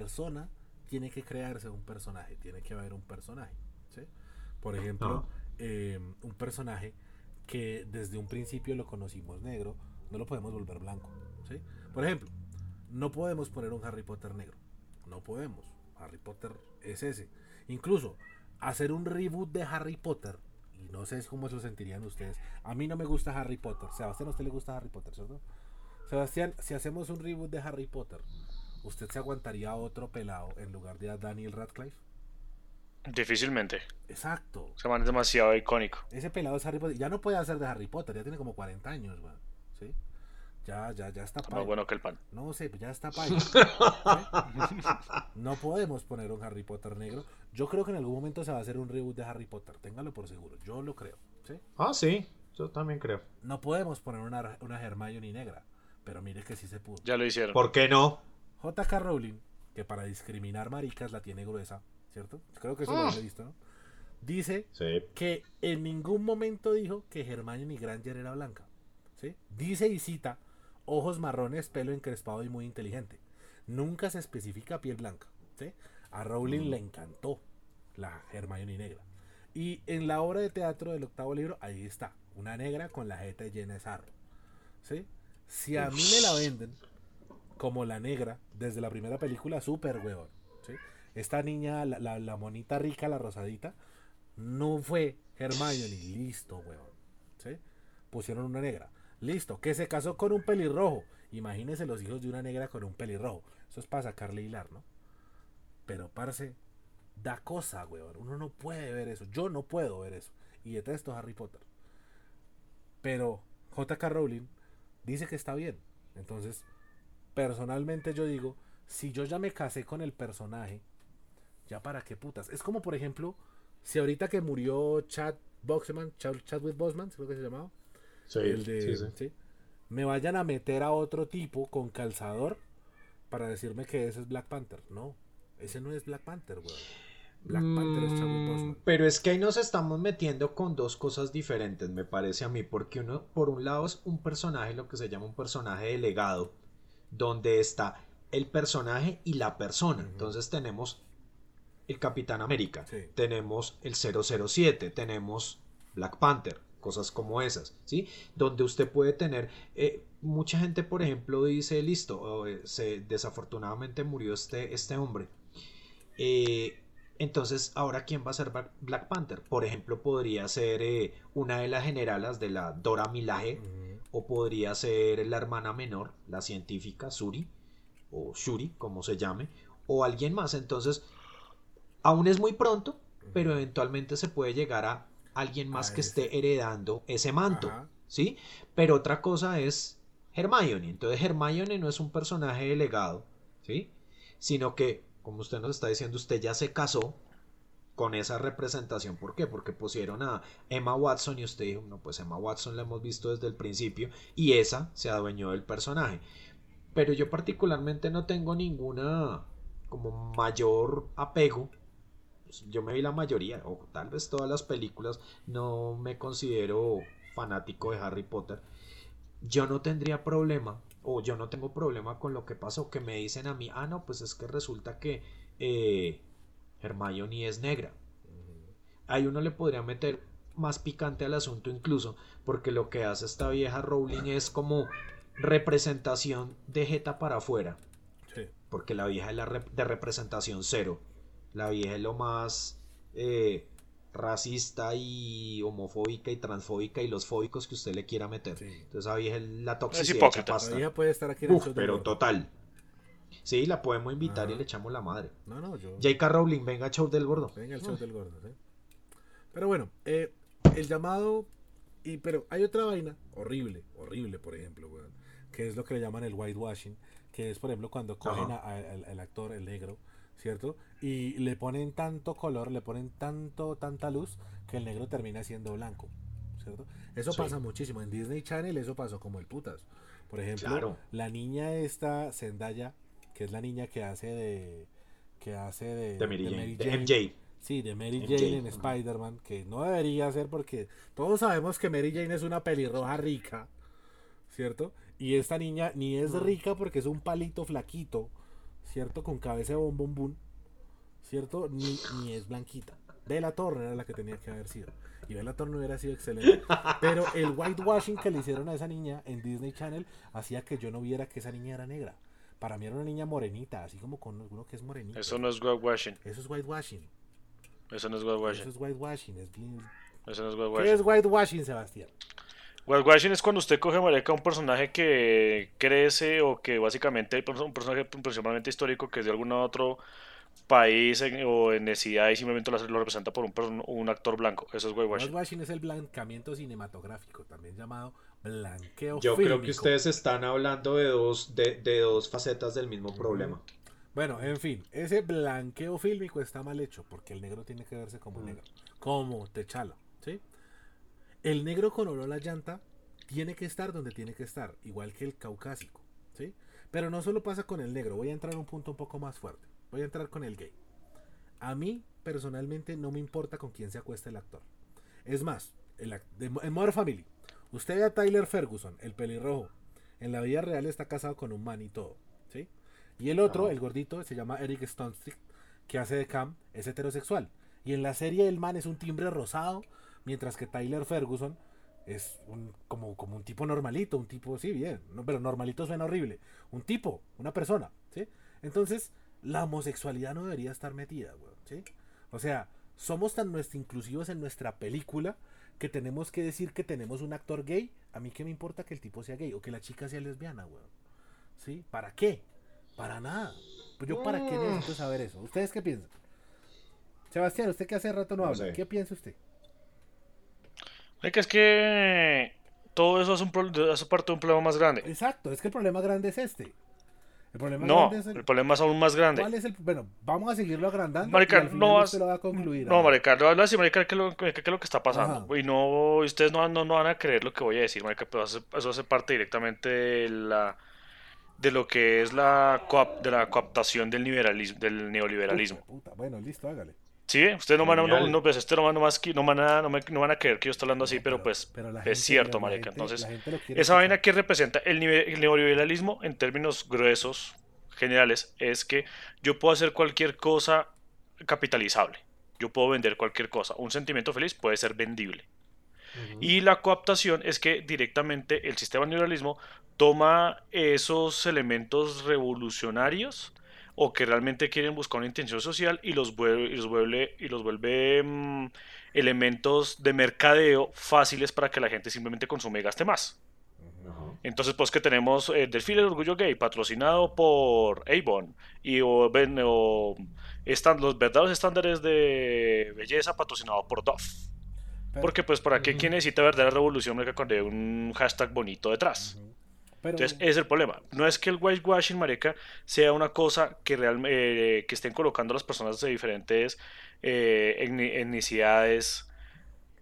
persona tiene que crearse un personaje, tiene que haber un personaje. ¿sí? Por ejemplo, eh, un personaje que desde un principio lo conocimos negro, no lo podemos volver blanco. ¿sí? Por ejemplo, no podemos poner un Harry Potter negro. No podemos. Harry Potter es ese. Incluso hacer un reboot de Harry Potter. Y no sé cómo se lo sentirían ustedes. A mí no me gusta Harry Potter. Sebastián, a usted le gusta Harry Potter, ¿cierto? Sebastián, si hacemos un reboot de Harry Potter, ¿usted se aguantaría a otro pelado en lugar de a Daniel Radcliffe? Difícilmente. Exacto. Se man es demasiado icónico. Ese pelado es Harry Potter. Ya no puede hacer de Harry Potter, ya tiene como 40 años, weón. ¿Sí? Ya, ya, ya está Más paila. bueno que el pan. No sé, ya está (laughs) paila. ¿Sí? No podemos poner un Harry Potter negro. Yo creo que en algún momento se va a hacer un reboot de Harry Potter. Téngalo por seguro. Yo lo creo. ¿sí? Ah, sí, yo también creo. No podemos poner una, una Hermione negra. Pero mire que sí se pudo. Ya lo hicieron. ¿Por qué no? J.K. Rowling, que para discriminar maricas la tiene gruesa, ¿cierto? Creo que eso lo había visto, ¿no? Dice Sí. que en ningún momento dijo que Hermione Granger era blanca. ¿sí? Dice y cita, ojos marrones, pelo encrespado y muy inteligente. Nunca se especifica piel blanca. ¿sí? A Rowling le encantó la Hermione negra. Y en la obra de teatro del octavo libro, ahí está, una negra con la jeta llena de sarro. ¿sí? Si a mí me la venden como la negra desde la primera película, súper huevón. ¿sí? Esta niña, la, la- la monita rica, la rosadita, no fue Hermione, listo, huevón. ¿sí? Pusieron una negra, listo, que se casó con un pelirrojo. Imagínense los hijos de una negra con un pelirrojo. Eso es para sacarle hilar, ¿no? Pero, parce, da cosa, huevón. Uno no puede ver eso. Yo no puedo ver eso. Y detesto Harry Potter. Pero J.K. Rowling dice que está bien. Entonces, personalmente yo digo, si yo ya me casé con el personaje, ya para qué putas. Es como, por ejemplo, si ahorita que murió Chad Boxman, Chad, Chadwick Boseman, creo que se llamaba, Sí, el de, sí, sí. ¿sí? me vayan a meter a otro tipo con calzador para decirme que ese es Black Panther. No, Ese no es Black Panther, weón. Black Panther es Chadwick Mm, Boseman. Pero es que ahí nos estamos metiendo con dos cosas diferentes, me parece a mí, porque uno, por un lado es un personaje, lo que se llama un personaje de legado, donde está el personaje y la persona. Entonces tenemos el Capitán América, Sí. tenemos el 007, tenemos Black Panther, cosas como esas, ¿sí? Donde usted puede tener, eh, mucha gente, por ejemplo, dice, listo, oh, eh, se, desafortunadamente murió este, este hombre. Eh, entonces, ahora, ¿quién va a ser Black- Panther? Por ejemplo, podría ser eh, una de las generalas de la Dora Milaje. O podría ser la hermana menor, la científica Suri, o Shuri, como se llame, o alguien más. Entonces, aún es muy pronto, pero eventualmente se puede llegar a alguien más A que esté heredando ese manto, Ajá. ¿sí? Pero otra cosa es Hermione. Entonces, Hermione no es un personaje de legado, ¿sí? Sino que, como usted nos está diciendo, usted ya se casó con esa representación. ¿Por qué? Porque pusieron a Emma Watson y usted dijo, no, pues Emma Watson la hemos visto desde el principio y esa se adueñó del personaje. Pero yo particularmente no tengo ninguna como mayor apego. Pues, Yo me vi la mayoría, o tal vez todas las películas, no me considero fanático de Harry Potter. Yo no tendría problema, o yo no tengo problema con lo que pasó, que me dicen a mí, ah, no, pues es que resulta que eh, Hermione es negra. Ahí uno le podría meter más picante al asunto incluso, porque lo que hace esta vieja Rowling es como representación de jeta para afuera, Sí. porque la vieja es la rep- de representación cero. La vieja es lo más eh, racista y homofóbica y transfóbica y los fóbicos que usted le quiera meter. Sí. Entonces esa vieja es la toxicidad hipócrita. La hija puede estar aquí en el Uf, show pero total. Sí, la podemos invitar y Ajá. le echamos la madre. No, no, yo. J.K. Rowling, venga, show del gordo. Venga el show del gordo, ¿sí? Pero bueno, eh, el llamado. Y, pero hay otra vaina horrible, horrible, por ejemplo, weón, que es lo que le llaman el whitewashing, que es, por ejemplo, cuando cogen al, al actor, el negro, ¿cierto? Y le ponen tanto color, le ponen tanto, tanta luz, que el negro termina siendo blanco, ¿cierto? Eso Sí. pasa muchísimo. En Disney Channel eso pasó como el putas. Por ejemplo, Claro. la niña esta, Zendaya, que es la niña que hace de... que hace de... De Mary de Jane. De. MJ. Sí, de Mary MJ, Jane en. Spider-Man, que no debería ser porque todos sabemos que Mary Jane es una pelirroja rica, ¿cierto? Y esta niña ni es rica porque es un palito flaquito, ¿cierto? Con cabeza de bombombún, ¿cierto? Ni, ni es blanquita. Bella Thorne era la que tenía que haber sido. Y Bella Thorne hubiera sido excelente. Pero el whitewashing que le hicieron a esa niña en Disney Channel hacía que yo no viera que esa niña era negra. Para mí era una niña morenita, así como con uno que es morenito. Eso no es whitewashing. Eso es whitewashing. Eso no es Eso whitewashing. es whitewashing. Es bien- Eso no es ¿Qué whitewashing. es whitewashing, Sebastián? Whitewashing es cuando usted coge marica un personaje que crece o que básicamente un personaje principalmente histórico que es de algún otro país en- o en necesidad y simplemente lo, representa por un, un actor blanco. Eso es whitewashing. Whitewashing es el blancamiento cinematográfico, también llamado blanqueo Yo creo que ustedes están hablando de dos, de, de dos facetas del mismo problema. Bueno, en fin, ese blanqueo fílmico está mal hecho porque el negro tiene que verse como negro, como Techala, ¿sí? El negro con olor a llanta tiene que estar donde tiene que estar, igual que el caucásico, ¿sí? Pero no solo pasa con el negro, voy a entrar a un punto un poco más fuerte, voy a entrar con el gay. A mí, personalmente, no me importa con quién se acuesta el actor. Es más, el en Modern Family, usted ve a Tyler Ferguson, el pelirrojo, en la vida real está casado con un man y todo, ¿sí? Y el otro, el gordito, se llama Eric Stonestick, que hace de Cam, es heterosexual. Y en la serie el man es un timbre rosado, mientras que Tyler Ferguson es un, como, como un tipo normalito, un tipo, sí, bien, no, pero normalito suena horrible. Un tipo, una persona, ¿sí? Entonces, la homosexualidad no debería estar metida, weón, ¿sí? O sea, somos tan inclusivos en nuestra película que tenemos que decir que tenemos un actor gay. A mí qué me importa que el tipo sea gay o que la chica sea lesbiana, weón. ¿Sí? ¿Para qué? Para nada. Pues yo para qué necesito saber eso. ¿Ustedes qué piensan? Sebastián, usted que hace rato no, No habla, sé. ¿qué piensa usted? Marica, es que todo eso es, un, pro- hace parte de un problema más grande. Exacto, es que el problema grande es este. El problema No, es el... el problema es aún más grande. ¿Cuál es el... Bueno, vamos a seguirlo agrandando Marica, y al final no vas- lo va a concluir. No, marica, lo así, marica, ¿qué es lo, que está pasando? Ajá. Y no, ustedes no, no, no van a creer lo que voy a decir, marica, pero eso, eso hace parte directamente de la, de lo que es la, coap- de la cooptación del, liberalismo, del neoliberalismo. Puta, Bueno, listo, hágale. Sí, ustedes no van a, no, no, pues, este no a, más que- no van a, no me- no van a creer que yo estoy hablando así, pero, pues pero es cierto, marica. gente- Entonces, esa vaina que representa el, nive- el neoliberalismo en términos gruesos, generales, es que yo puedo hacer cualquier cosa capitalizable. Yo puedo vender cualquier cosa. Un sentimiento feliz puede ser vendible. Y la cooptación es que directamente el sistema neoliberalismo toma esos elementos revolucionarios o que realmente quieren buscar una intención social y los vuelve, y los vuelve, y los vuelve mm, elementos de mercadeo fáciles para que la gente simplemente consume y gaste más. Entonces, pues que tenemos el desfile del orgullo gay patrocinado por Avon y o, ven- o están los verdaderos estándares de belleza patrocinado por Dove. Pero- Porque pues para qué Ujú. quién necesita verdadera revolución cuando hay un hashtag bonito detrás. Pero, Entonces, ese es el problema. No es que el whitewashing, marica, sea una cosa que realmente que estén colocando a las personas de diferentes eh, etni- etnicidades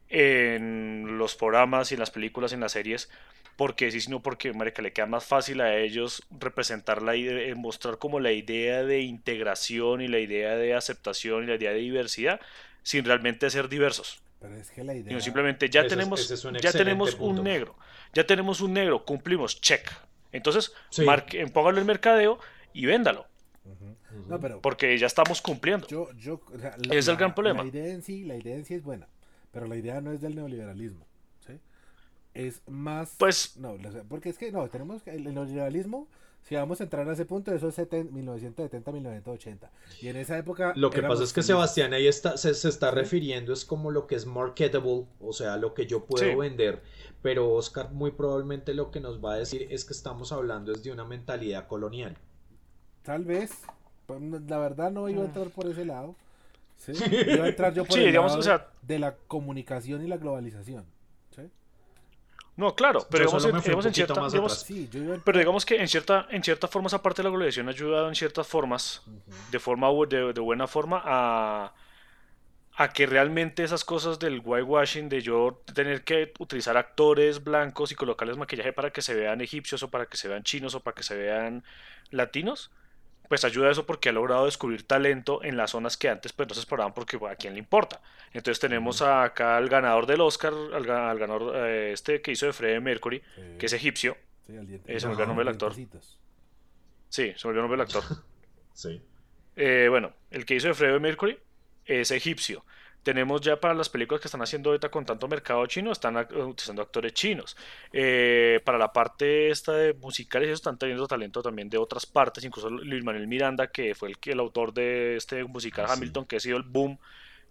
en los programas y en las películas y en las series, porque sí, sino porque, marica, le queda más fácil a ellos representar la idea, mostrar como la idea de integración y la idea de aceptación y la idea de diversidad, sin realmente ser diversos. pero es que la idea... Sino simplemente ya tenemos, es un ya tenemos un punto. negro, ya tenemos un negro, cumplimos, check. Entonces, Sí. marque, póngalo en mercadeo y véndalo. No, pero porque ya estamos cumpliendo. yo, yo, o sea, Es el gran problema. La idea en sí, la idea en sí es buena, pero la idea no es del neoliberalismo, ¿sí? Es más... Pues- No, porque es que no, tenemos el neoliberalismo, si vamos a entrar a ese punto, eso es 70 1970-1980. Y en esa época... Lo que pasa es que. Sebastián ahí está, se, se está refiriendo es como lo que es marketable, o sea, lo que yo puedo Sí. vender, pero Oscar muy probablemente lo que nos va a decir es que estamos hablando es de una mentalidad colonial. Tal vez, pues, la verdad no iba a entrar por ese lado. ¿sí? (laughs) Iba a entrar yo por Sí, el digamos, lado o sea- de la comunicación y la globalización. No, claro, pero digamos, en- en cierta. Sí, yo pero digamos que en cierta, en cierta forma esa parte de la globalización ha ayudado en ciertas formas, de forma de buena forma, a, a que realmente esas cosas del whitewashing, de yo tener que utilizar actores blancos y colocarles maquillaje para que se vean egipcios o para que se vean chinos o para que se vean latinos, pues ayuda a eso porque ha logrado descubrir talento en las zonas que antes pues no se exploraban porque bueno, a quién le importa. Entonces tenemos acá al ganador del Oscar, al, al ganador eh, este que hizo de Freddie Mercury, que es egipcio. Sí, al diente- Eh, se me olvidó el nombre del actor. Sí, se me olvidó el nombre del actor. (laughs) Sí. Eh, bueno, el que hizo de Freddie Mercury es egipcio. Tenemos ya para las películas que están haciendo ahorita con tanto mercado chino, están utilizando actores chinos. Eh, para la parte esta de musicales, ellos están teniendo talento también de otras partes, incluso Luis Manuel Miranda, que fue el, el autor de este musical Ah, sí. Hamilton, que ha sido el boom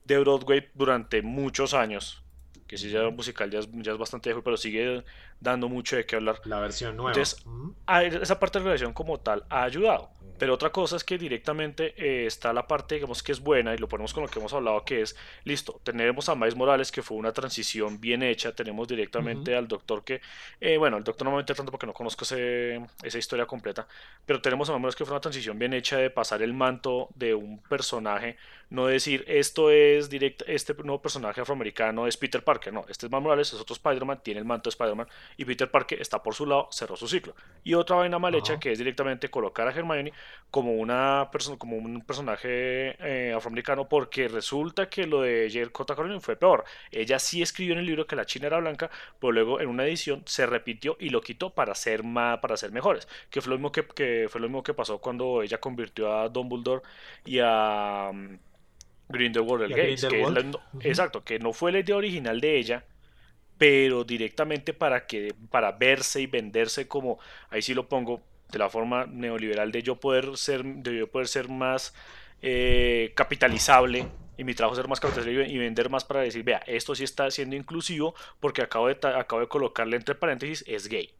de Broadway durante muchos años. Que sí, ya musical ya es, ya es bastante viejo, pero sigue dando mucho de qué hablar. La versión nueva. Entonces. Ah, esa parte de la relación como tal ha ayudado. Pero otra cosa es que directamente eh, está la parte, digamos, que es buena, y lo ponemos con lo que hemos hablado, que es, listo, tenemos a Miles Morales, que fue una transición bien hecha, tenemos directamente al doctor que, eh, bueno, el doctor no me meto tanto porque no conozco ese- esa historia completa, pero tenemos a Morales que fue una transición bien hecha de pasar el manto de un personaje, no decir, esto es directo, este nuevo personaje afroamericano es Peter Parker, no, este es Miles Morales, es otro Spider-Man, tiene el manto de Spider-Man, y Peter Parker está por su lado, cerró su ciclo. Y otra vaina mal hecha que es directamente colocar a Hermione como una persona, como un personaje eh, afroamericano, porque resulta que lo de J.K. Rowling fue peor. Ella sí escribió en el libro que la China era blanca, pero luego en una edición se repitió y lo quitó para ser más, para ser mejores. Que fue lo mismo que, que fue lo mismo que pasó cuando ella convirtió a Dumbledore y a um, Grindelwald Gates, que es la- exacto, que no fue la idea original de ella, pero directamente para que para verse y venderse como ahí sí lo pongo de la forma neoliberal de yo poder ser de yo poder ser más eh, capitalizable y mi trabajo ser más capitalizable y vender más para decir vea esto sí está siendo inclusivo porque acabo de acabo de colocarle entre paréntesis es gay.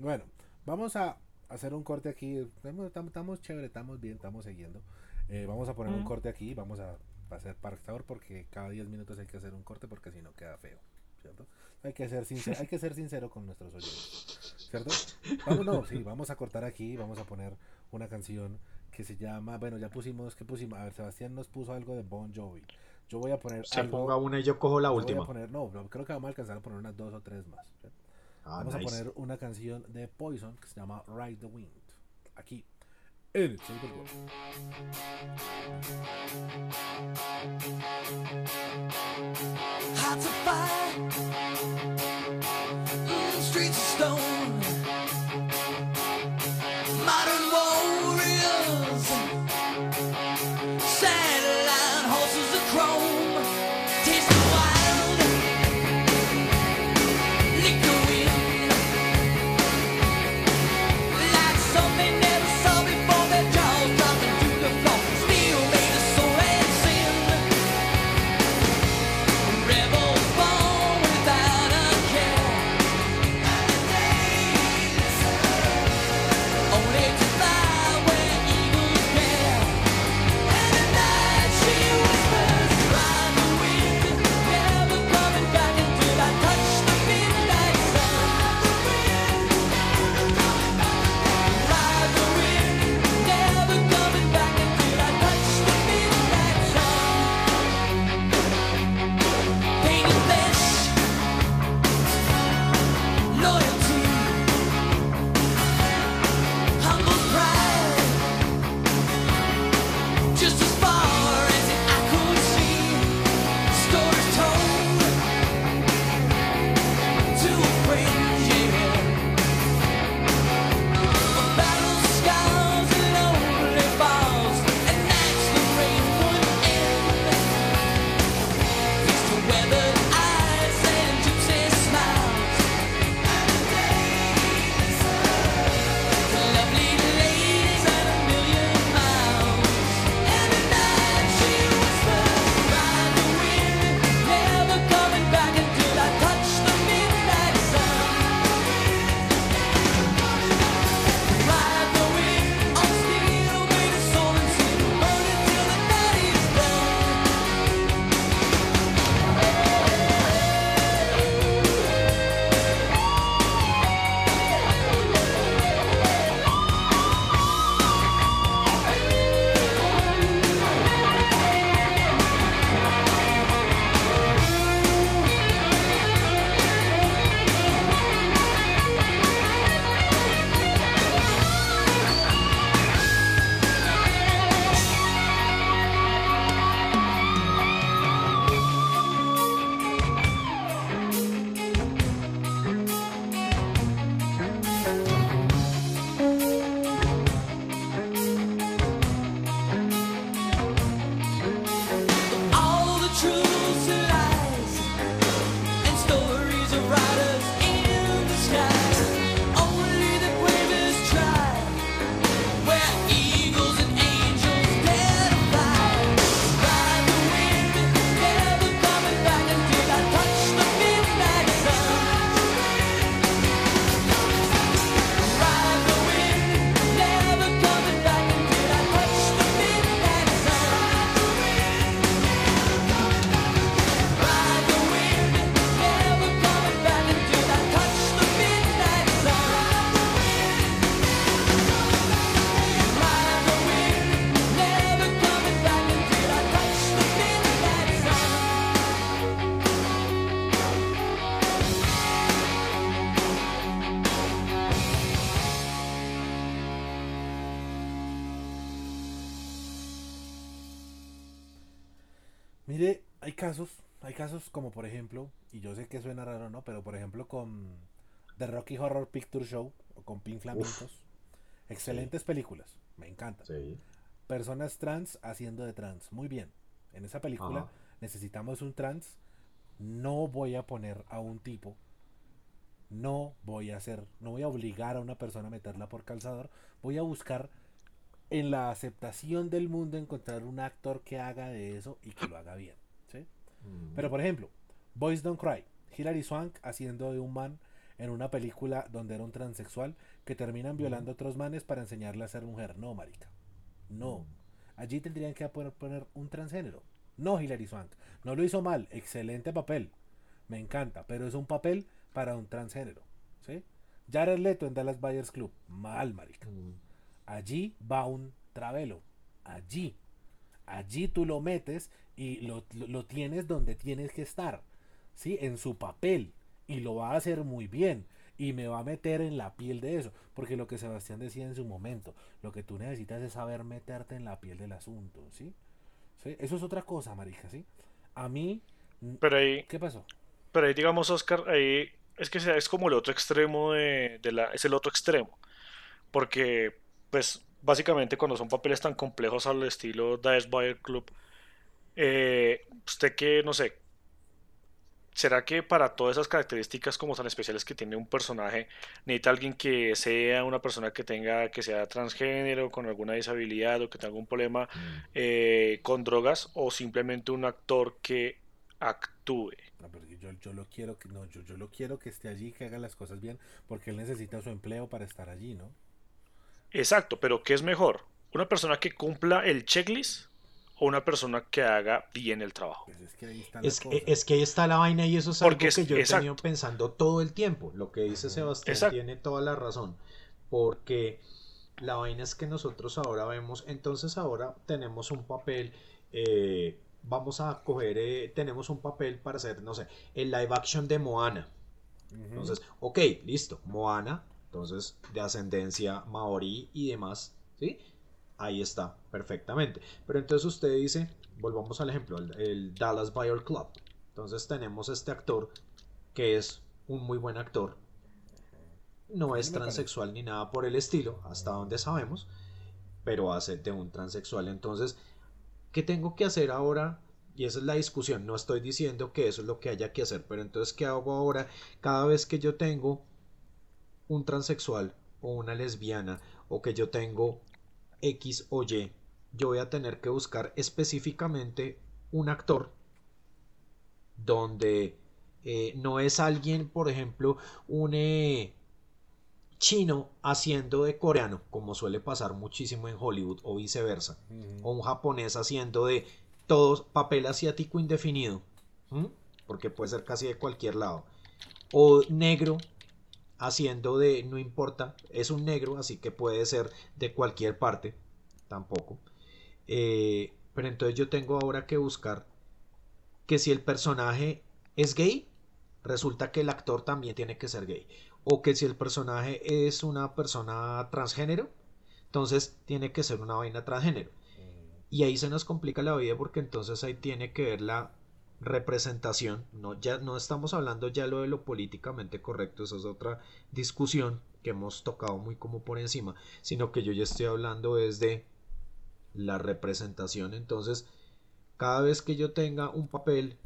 Bueno, vamos a hacer un corte aquí. Estamos, estamos, estamos chévere, estamos bien, estamos siguiendo. Eh, vamos a poner un corte aquí, vamos a hacer parcador porque cada 10 minutos hay que hacer un corte porque si no queda feo, ¿cierto? Hay que ser sincero, hay que ser sincero con nuestros oyentes, ¿cierto? Vamos, no, sí, vamos a cortar aquí, vamos a poner una canción que se llama, bueno, ya pusimos, ¿qué pusimos? A ver, Sebastián nos puso algo de Bon Jovi. Yo voy a poner Se algo, ponga una y yo cojo la yo voy a última. poner, no, creo que vamos a alcanzar a poner unas dos o tres más. Ah, Vamos nice. a poner una canción de Poison que se llama Ride the Wind. aquí en Super Bowl. Hearts of fire, streets of stone. Modern warriors, Mire, hay casos, hay casos como por ejemplo, y yo sé que suena raro, ¿no? Pero por ejemplo con The Rocky Horror Picture Show o con Pink Flamingos. Excelentes películas, me encantan. Sí. Personas trans haciendo de trans, muy bien. En esa película Ajá. necesitamos un trans. No voy a poner a un tipo. No voy a hacer, no voy a obligar a una persona a meterla por calzador. Voy a buscar en la aceptación del mundo encontrar un actor que haga de eso y que lo haga bien. ¿sí? Mm. Pero por ejemplo, Boys Don't Cry, Hilary Swank haciendo de un man en una película donde era un transexual que terminan violando a otros manes para enseñarle a ser mujer. No, marica. No. Allí tendrían que poner, poner un transgénero. No, Hilary Swank. No lo hizo mal. Excelente papel. Me encanta. Pero es un papel para un transgénero. ¿Sí? Jared Leto en Dallas Buyers Club. Mal, marica. Mm. Allí va un travelo. Allí. Allí tú lo metes y lo, lo- tienes donde tienes que estar. ¿Sí? En su papel. Y lo va a hacer muy bien. y me va a meter en la piel de eso. Porque lo que Sebastián decía en su momento, lo que tú necesitas es saber meterte en la piel del asunto, ¿sí? ¿Sí? Eso es otra cosa, marica, ¿sí? A mí, Pero ahí, ¿qué pasó? pero ahí digamos, Oscar, ahí es que es como el otro extremo de, de la, es el otro extremo. Porque, pues, básicamente cuando son papeles tan complejos al estilo Dice Buyer Club, eh, usted que, no sé, ¿será que para todas esas características como tan especiales que tiene un personaje, necesita alguien que sea una persona que tenga, que sea transgénero, con alguna disabilidad o que tenga algún problema eh, con drogas, o simplemente un actor que actúe? No, porque yo, yo lo quiero que no, yo, yo lo quiero que esté allí, que haga las cosas bien, porque él necesita su empleo para estar allí, ¿no? Exacto, pero ¿qué es mejor? ¿Una persona que cumpla el checklist o una persona que haga bien el trabajo? Pues es que ahí está Es, la que- cosa. es que ahí está la vaina y eso es Porque algo es- que yo he exacto. tenido pensando todo el tiempo. Lo que dice Sebastián Exacto. tiene toda la razón. Porque la vaina es que nosotros ahora vemos, entonces ahora tenemos un papel, eh, vamos a coger, eh, tenemos un papel para hacer, no sé, el live action de Moana. Entonces, ok, listo, Moana, entonces de ascendencia maorí y demás, ¿sí? Ahí está, perfectamente. Pero entonces usted dice, volvamos al ejemplo, el, el Dallas Buyer Club. Entonces tenemos este actor que es un muy buen actor. No es transexual ni nada por el estilo, hasta donde sabemos, pero hace de un transexual. Entonces, ¿qué tengo que hacer ahora? Y esa es la discusión. No estoy diciendo que eso es lo que haya que hacer, pero entonces, ¿qué hago ahora? Cada vez que yo tengo un transexual o una lesbiana o que yo tengo X o Y, yo voy a tener que buscar específicamente un actor donde eh, no es alguien, por ejemplo, un eh, chino haciendo de coreano, como suele pasar muchísimo en Hollywood o viceversa o un japonés haciendo de todo papel asiático indefinido, porque puede ser casi de cualquier lado, o negro haciendo de no importa, es un negro, así que puede ser de cualquier parte, tampoco. Eh, pero entonces yo tengo ahora que buscar que si el personaje es gay, resulta que el actor también tiene que ser gay. O que si el personaje es una persona transgénero, entonces tiene que ser una vaina transgénero. Y ahí se nos complica la vida porque entonces ahí tiene que ver la representación. No, ya no estamos hablando ya lo de lo políticamente correcto, esa es otra discusión que hemos tocado muy como por encima, sino que yo ya estoy hablando es de la representación. Entonces, cada vez que yo tenga un papel,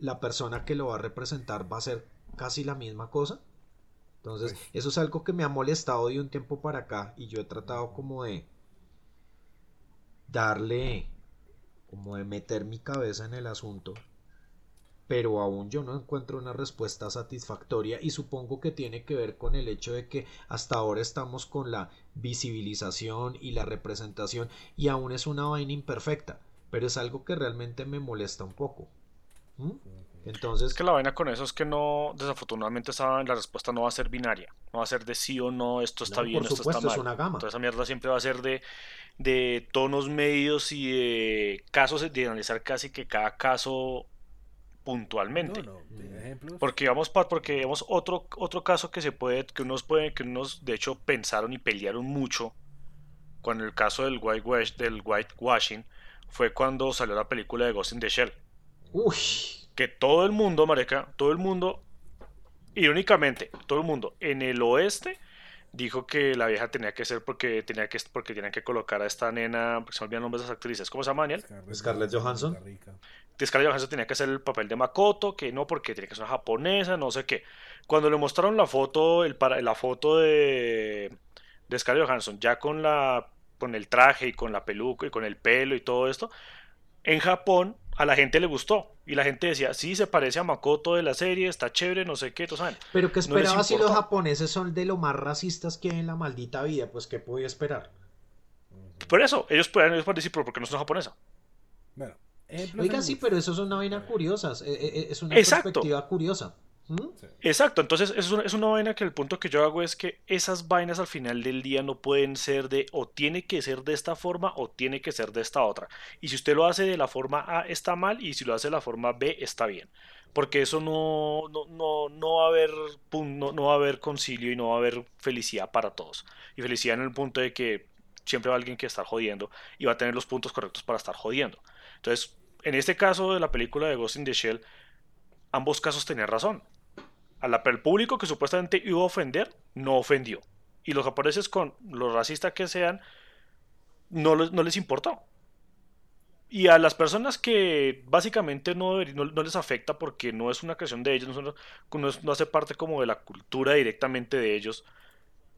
la persona que lo va a representar va a ser casi la misma cosa. Entonces, Pues- eso es algo que me ha molestado de un tiempo para acá y yo he tratado como de darle, como de meter mi cabeza en el asunto, pero aún yo no encuentro una respuesta satisfactoria y supongo que tiene que ver con el hecho de que hasta ahora estamos con la visibilización y la representación y aún es una vaina imperfecta, pero es algo que realmente me molesta un poco. ¿Mm? Entonces, Es que la vaina con eso es que no, desafortunadamente esa, la respuesta no va a ser binaria, no va a ser de sí o no, esto está No, bien, por esto está es mal. una gama. Toda esa mierda siempre va a ser de, de tonos medios y de casos, de analizar casi que cada caso puntualmente. No, no. Porque vamos pa- porque vemos otro, otro caso que se puede, que unos pueden, que unos de hecho pensaron y pelearon mucho con el caso del whitewash, del whitewashing, fue cuando salió la película de Ghost in the Shell uy, que todo el mundo, marica, todo el mundo, irónicamente, todo el mundo en el oeste dijo que la vieja tenía que ser porque tenía que porque tenían que colocar a esta nena, porque se me olvidan los nombres de las actrices, ¿cómo se llama Daniel? Scarlett Johansson. Scarlett Johansson tenía que hacer el papel de Makoto, que no porque tenía que ser una japonesa, no sé qué. Cuando le mostraron la foto, el para, la foto de de Scarlett Johansson ya con la con el traje y con la peluca y con el pelo y todo esto, en Japón a la gente le gustó y la gente decía, sí, se parece a Makoto de la serie, está chévere, no sé qué, tú sabes. pero que No esperaba si los japoneses son de lo más racistas que hay en la maldita vida, pues qué podía esperar. Por eso, ellos pueden, ellos pueden decir, pero ¿por qué no es una japonesa? Bueno, Oiga, sí, pero eso es una vaina curiosa, es, es- es una Exacto. perspectiva curiosa. ¿Mm? Exacto, entonces es una, es una vaina que el punto que yo hago es que esas vainas al final del día no pueden ser de o tiene que ser de esta forma o tiene que ser de esta otra. Y si usted lo hace de la forma A está mal y si lo hace de la forma B está bien. Porque eso no, no, no, no va a haber no va a haber concilio y no va a haber felicidad para todos. Y felicidad en el punto de que siempre va alguien que estar jodiendo y va a tener los puntos correctos para estar jodiendo. Entonces, en este caso de la película de Ghost in the Shell, ambos casos tenían razón a la, el público que supuestamente iba a ofender, no ofendió. Y los japoneses, con los racistas que sean, no, les- no les importó. Y a las personas que básicamente no, no, no les afecta porque no es una creación de ellos, no, son- no es- no hace parte como de la cultura directamente de ellos,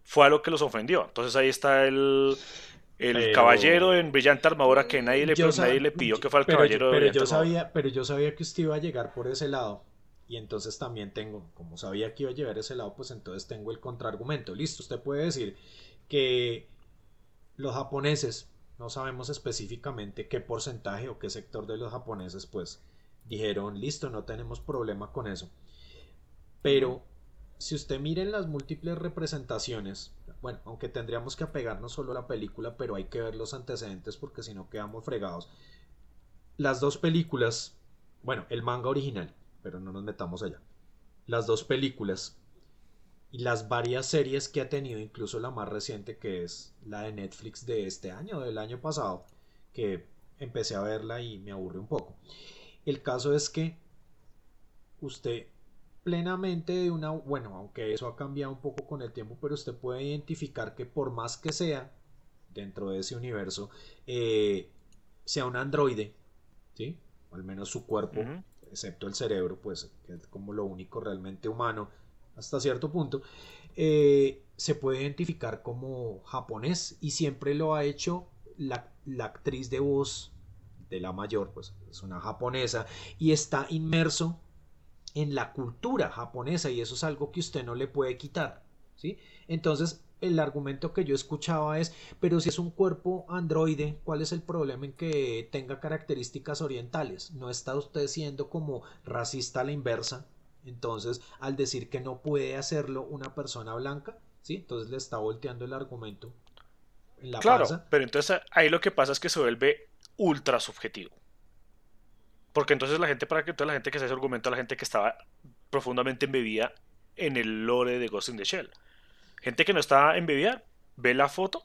fue a lo que los ofendió. Entonces ahí está el, el Pero- caballero en brillante armadura que nadie le, nadie le pidió que fuera el pero caballero yo, de pero brillante yo armadura. sabía, pero yo sabía que usted iba a llegar por ese lado. Y entonces también tengo, como sabía que iba a llegar ese lado, pues entonces tengo el contraargumento. Listo, usted puede decir que los japoneses, no sabemos específicamente qué porcentaje o qué sector de los japoneses, pues dijeron, listo, no tenemos problema con eso. Pero si usted mira en las múltiples representaciones, bueno, aunque tendríamos que apegarnos solo a la película, pero hay que ver los antecedentes porque si no quedamos fregados. Las dos películas, bueno, el manga original, pero no nos metamos allá. Las dos películas y las varias series que ha tenido, incluso la más reciente que es la de Netflix de este año, del año pasado, que empecé a verla y me aburre un poco. El caso es que usted plenamente de una, bueno, aunque eso ha cambiado un poco con el tiempo, pero usted puede identificar que por más que sea dentro de ese universo, eh, sea un androide, ¿sí? O al menos su cuerpo. Excepto el cerebro, pues que es como lo único realmente humano hasta cierto punto, eh, se puede identificar como japonés y siempre lo ha hecho la, la actriz de voz de la mayor, pues es una japonesa y está inmerso en la cultura japonesa y eso es algo que usted no le puede quitar, ¿sí? Entonces, el argumento que yo escuchaba es, pero si es un cuerpo androide, ¿cuál es el problema en que tenga características orientales? ¿No está usted siendo como racista a la inversa? Entonces, al decir que no puede hacerlo una persona blanca, ¿sí? Entonces le está volteando el argumento en la Claro, panza. pero entonces ahí lo que pasa es que se vuelve ultra subjetivo. Porque entonces la gente, para que toda la gente que hace ese argumento, la gente que estaba profundamente embebida en el lore de Ghost in the Shell. Gente que no está embebida, ve la foto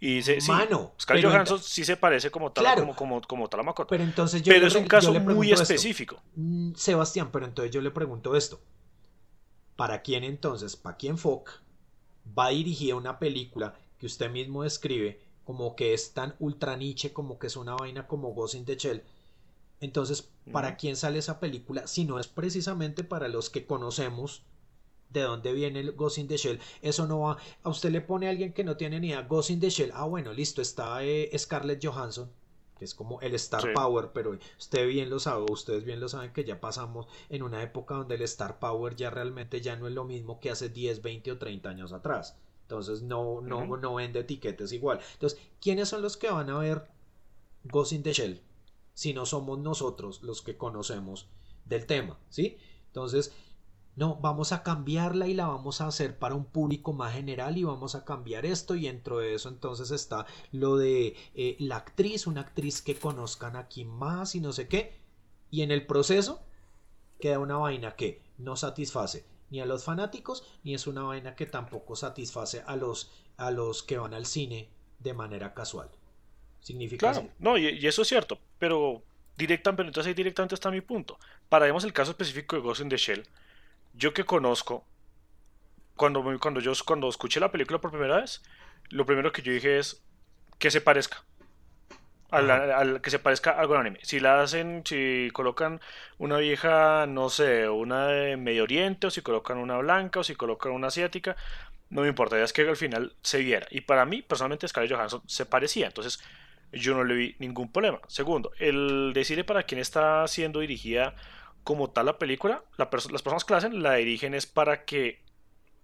y dice, sí, Mano, Scarlett pero Johansson sí se parece como tal, Claro. como, como, como tal a. Pero entonces yo le es un caso muy esto. específico. Mm, Sebastián, pero entonces yo le pregunto esto. ¿Para quién entonces, para quién Fock va dirigida una película que usted mismo describe como que es tan ultra niche, como que es una vaina como Ghost in the Shell? Entonces, ¿para quién sale esa película? Si no es precisamente para los que conocemos de dónde viene el Ghost in the Shell, eso no va. A usted le pone a alguien que no tiene ni idea Ghost in the Shell. Ah, bueno, listo, está eh, Scarlett Johansson, que es como el Star Sí. Power, pero usted bien lo sabe, ustedes bien lo saben que ya pasamos en una época donde el Star Power ya realmente ya no es lo mismo que hace 10, 20 o 30 años atrás. Entonces no, no, no vende etiquetas igual. Entonces, ¿quiénes son los que van a ver Ghost in the Shell? Si no somos nosotros los que conocemos del tema, ¿sí? Entonces, no, vamos a cambiarla y la vamos a hacer para un público más general y vamos a cambiar esto y dentro de eso entonces está lo de eh, la actriz, una actriz que conozcan aquí más y no sé qué. Y en el proceso queda una vaina que no satisface ni a los fanáticos ni es una vaina que tampoco satisface a los, a los que van al cine de manera casual. Significa Claro, así. no, y, y eso es cierto, pero directamente, entonces ahí directamente está mi punto. Paremos el caso específico de Ghost in the Shell. Yo que conozco, cuando, cuando yo cuando escuché la película por primera vez, lo primero que yo dije es que se parezca. Al, que se parezca a algo anime. Si la hacen, si colocan una vieja, no sé, una de Medio Oriente, o si colocan una blanca, o si colocan una asiática, no me importa, es que al final se viera. Y para mí, personalmente, Scarlett Johansson se parecía. Entonces, yo no le vi ningún problema. Segundo, el decirle para quién está siendo dirigida como tal la película, las personas que la hacen la dirigen es para que,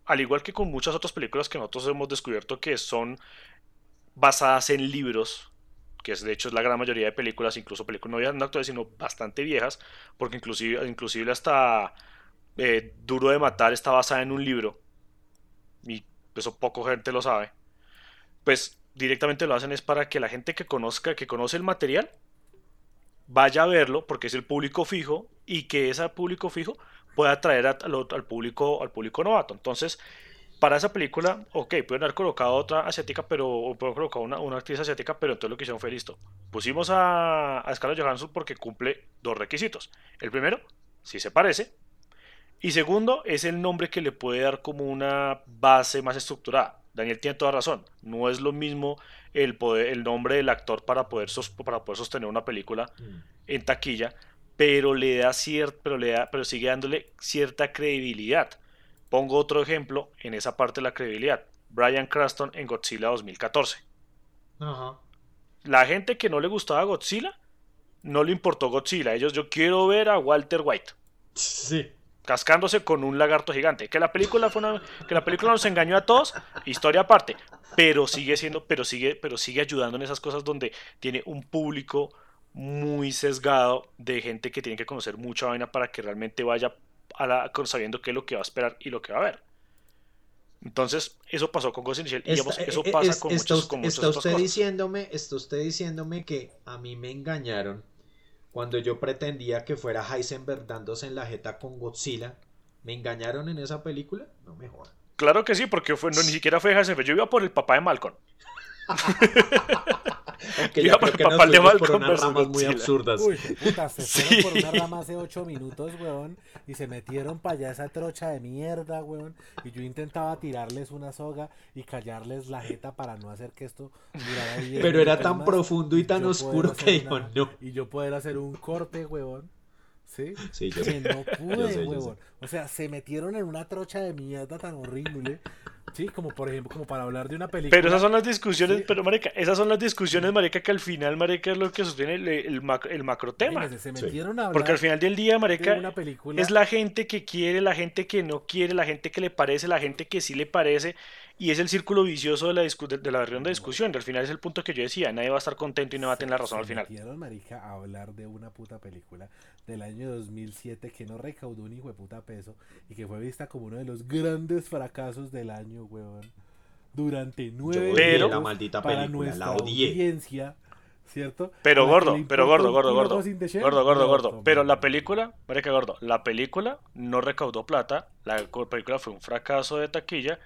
al igual que con muchas otras películas que nosotros hemos descubierto que son basadas en libros, que es de hecho es la gran mayoría de películas, incluso películas no actuales, sino bastante viejas, porque inclusive, inclusive hasta eh, Duro de Matar está basada en un libro, y eso poco gente lo sabe, pues directamente lo hacen es para que la gente que conozca, que conoce el material, vaya a verlo, porque es el público fijo, y que ese público fijo pueda atraer a- al, público, al público novato. Entonces, para esa película, ok, pueden haber colocado otra asiática, pero o pueden colocar una, una actriz asiática, pero entonces lo que hicieron fue listo. Pusimos a, a Scarlett Johansson porque cumple dos requisitos. El primero, si se parece. Y segundo, es el nombre que le puede dar como una base más estructurada. Daniel tiene toda razón. No es lo mismo el, poder, el nombre del actor para poder, para poder sostener una película Mm. en taquilla, pero le da cier- pero le da, pero sigue dándole cierta credibilidad. Pongo otro ejemplo en esa parte de la credibilidad. Brian Cranston en Godzilla 2014. Ajá. La gente que no le gustaba Godzilla, no le importó Godzilla. Ellos, yo quiero ver a Walter White Sí. Cascándose con un lagarto gigante. Que la película fue una- que la película nos engañó a todos, historia aparte, pero sigue siendo, pero sigue, pero sigue ayudando en esas cosas donde tiene un público muy sesgado de gente que tiene que conocer mucha vaina para que realmente vaya a la, sabiendo qué es lo que va a esperar y lo que va a ver. Entonces, eso pasó con Ghost in Shell y digamos, Está- eso eh, pasa es- con está, usted- con está otras usted cosas. diciéndome, está usted diciéndome que a mí me engañaron cuando yo pretendía que fuera Heisenberg dándose en la jeta con Godzilla. ¿Me engañaron en esa película? No me jodan. Claro que sí, porque fue, no, ni siquiera fue Heisenberg. Yo iba por el papá de Malcolm. Aunque por creo que el nos papá por unas ramas muy absurdas. Uy, puta, se Sí. fueron por una rama hace ocho minutos, weón, y se metieron para allá esa trocha de mierda, weón, y yo intentaba tirarles una soga y callarles la jeta para no hacer que esto durara 10 Pero era tan más, profundo y tan yo oscuro que dijo, una- no. Y yo poder hacer un corte, weón, ¿sí? Sí, yo Que sé. no (laughs) pude, sé, yo huevón. O sea, se metieron en una trocha de mierda tan horrible. Sí, como por ejemplo, como para hablar de una película. Pero esas son las discusiones, Sí. pero marica, esas son las discusiones, marica, que al final, marica, es lo que sostiene el, el, macro, el macro tema. Se Sí. a Porque al final del día, marica, de una película. es la gente que quiere, la gente que no quiere, la gente que le parece, la gente que sí le parece, y es el círculo vicioso de la, discu- de, de la ronda de discusión. Al final es el punto que yo decía, nadie va a estar contento y no va a tener la razón se al final. metieron, marica, a hablar de una puta película del año 2007 que no recaudó un hijo de puta peso y que fue vista como uno de los grandes fracasos del año, weón. Durante nueve odié la años maldita para película, nuestra la odié. audiencia, ¿cierto? Pero gordo, pero gordo, gordo, gordo. Gordo, gordo, No, gordo. Pero la película, marica, gordo, la película no recaudó plata, la película fue un fracaso de taquilla,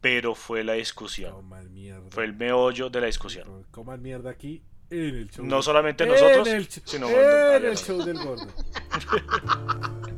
pero fue la discusión. Fue el meollo de la discusión. Coman mierda aquí en el show. No solamente en nosotros, sino en el show del gordo. (laughs)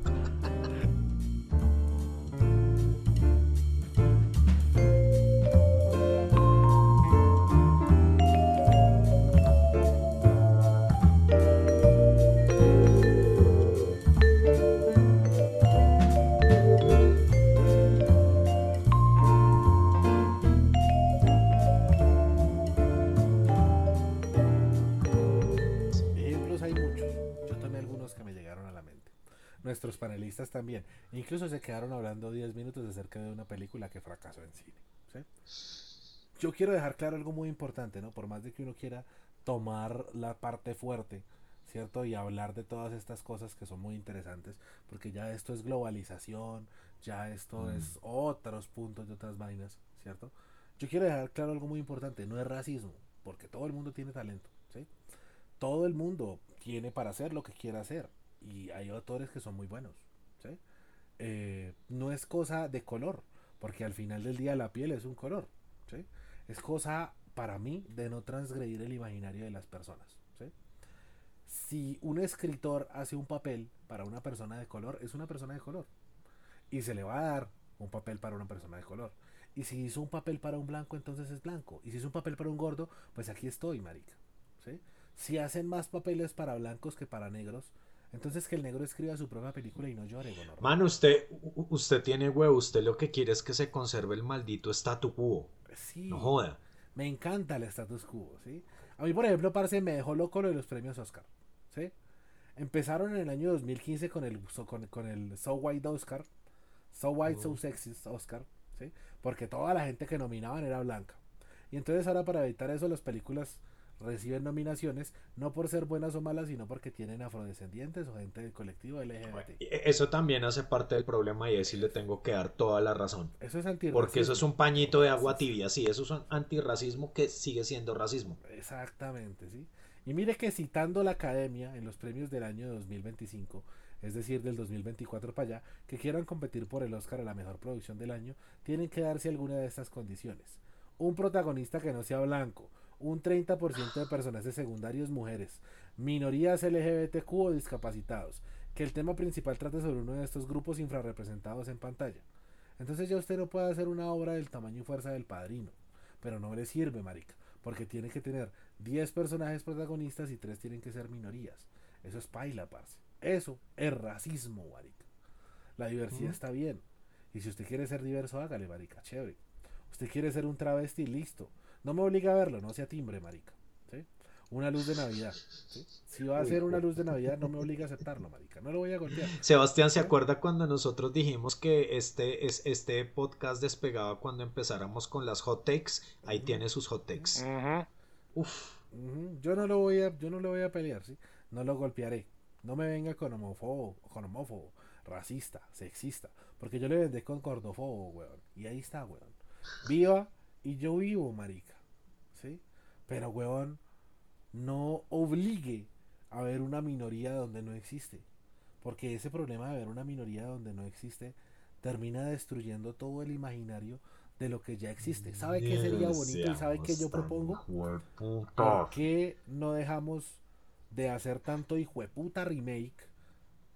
Nuestros panelistas también. Incluso se quedaron hablando 10 minutos acerca de una película que fracasó en cine. ¿sí? Yo quiero dejar claro algo muy importante, ¿no? Por más de que uno quiera tomar la parte fuerte, ¿cierto? Y hablar de todas estas cosas que son muy interesantes, porque ya esto es globalización, ya esto es otros puntos de otras vainas, ¿cierto? Yo quiero dejar claro algo muy importante, no es racismo, porque todo el mundo tiene talento, ¿sí? Todo el mundo tiene para hacer lo que quiera hacer, y hay autores que son muy buenos, ¿sí? Eh, no es cosa de color, porque al final del día la piel es un color, ¿sí? Es cosa para mí de no transgredir el imaginario de las personas, ¿sí? Si un escritor hace un papel para una persona de color, es una persona de color. Y se le va a dar un papel para una persona de color. Y si hizo un papel para un blanco, entonces es blanco. Y si hizo un papel para un gordo, pues aquí estoy, marica. ¿sí? Si hacen más papeles para blancos que para negros, entonces que el negro escriba su propia película y no llore. Mano, usted, usted tiene huevo, usted lo que quiere es que se conserve el maldito statu quo. Sí, No joda. me encanta el status quo, ¿sí? A mí, por ejemplo, parce, me dejó loco lo de los premios Oscar, ¿sí? Empezaron en el año 2015 con el, so- con, con el So White Oscar, So White, So Sexy Oscar, ¿sí? Porque toda la gente que nominaban era blanca. Y entonces ahora para evitar eso las películas reciben nominaciones no por ser buenas o malas, sino porque tienen afrodescendientes o gente del colectivo LGBT. E- Eso también hace parte del problema y ahí sí le tengo que dar toda la razón. Eso es antirracismo. Porque eso es un pañito de agua tibia, sí, eso es un antirracismo que sigue siendo racismo. Exactamente, ¿sí? Y mire que citando la academia en los premios del año 2025, es decir, del 2024 para allá, que quieran competir por el Oscar a la mejor producción del año, tienen que darse alguna de estas condiciones. Un protagonista que no sea blanco, un 30% de personajes secundarios mujeres, minorías LGBTQ o discapacitados, que el tema principal trate sobre uno de estos grupos infrarrepresentados en pantalla. Entonces ya usted no puede hacer una obra del tamaño y fuerza del padrino, pero no le sirve, marica, porque tiene que tener 10 personajes protagonistas y 3 tienen que ser minorías. Eso es paila, parce. Eso es racismo, marica. La diversidad está bien. Y si usted quiere ser diverso, hágale, marica, chévere. Usted quiere ser un travesti, listo. No me obliga a verlo, no sea timbre, marica. ¿sí? Una luz de Navidad. ¿sí? Si va a ser una luz de Navidad, no me obliga a aceptarlo, marica. No lo voy a golpear. Sebastián, ¿se acuerda cuando nosotros dijimos que este, es, este podcast despegaba cuando empezáramos con las hot takes? Ahí tiene sus hot takes. Uf, Yo no lo voy a, yo no le voy a pelear, ¿sí? No lo golpearé. No me venga con homófobo, con homófobo, racista, sexista. Porque yo le vendé con cordofobo, weón. Y ahí está, weón. Viva y yo vivo, marica. ¿Sí? Pero, weón, no obligue a ver una minoría donde no existe. Porque ese problema de ver una minoría donde no existe termina destruyendo todo el imaginario de lo que ya existe. ¿Sabe qué sería bonito y sabe qué yo propongo? ¿Por qué no dejamos de hacer tanto hijueputa remake?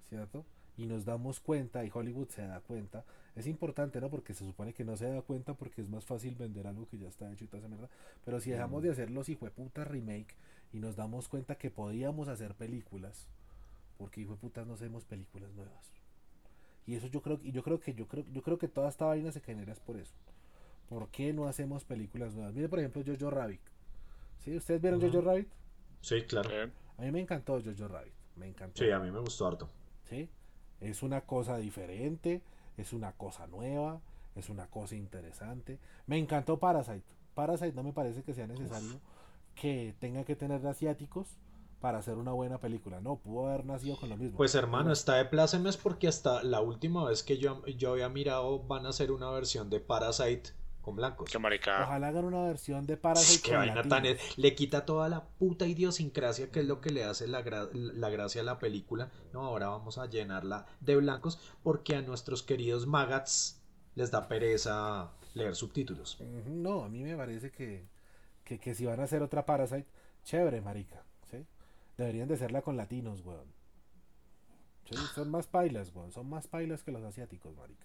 ¿Cierto? Y nos damos cuenta, y Hollywood se da cuenta. Es importante, ¿no? Porque se supone que no se da cuenta porque es más fácil vender algo que ya está hecho y toda esa mierda. Pero si dejamos de hacer los hijueputas remake y nos damos cuenta que podíamos hacer películas, porque hijueputas no hacemos películas nuevas. Y eso yo creo, y yo creo que yo creo, yo creo que toda esta vaina se genera es por eso. ¿Por qué no hacemos películas nuevas? Mire, por ejemplo, Jojo Rabbit. ¿Sí? ¿Ustedes vieron Ujú. Jojo Rabbit? sí, claro. Bien. A mí me encantó Jojo Rabbit. Me encantó. Sí, a mí me gustó harto. ¿sí? Es una cosa diferente, es una cosa nueva, es una cosa interesante. Me encantó Parasite. Parasite no me parece que sea necesario que tenga que tener asiáticos para hacer una buena película. No, pudo haber nacido con lo mismo. Pues hermano, está de plácemes porque hasta la última vez que yo, yo había mirado van a hacer una versión de Parasite con blancos. Qué marica. Ojalá hagan una versión de Parasite Qué con vaina tan es- Le quita toda la puta idiosincrasia que es lo que le hace la, gra- la gracia a la película. No, ahora vamos a llenarla de blancos porque a nuestros queridos magats les da pereza leer subtítulos. No, a mí me parece que, que, que si van a hacer otra Parasite, chévere, marica. ¿sí? Deberían de hacerla con latinos, weón. Sí, Son más pailas, weón. Son más pailas que los asiáticos, marica.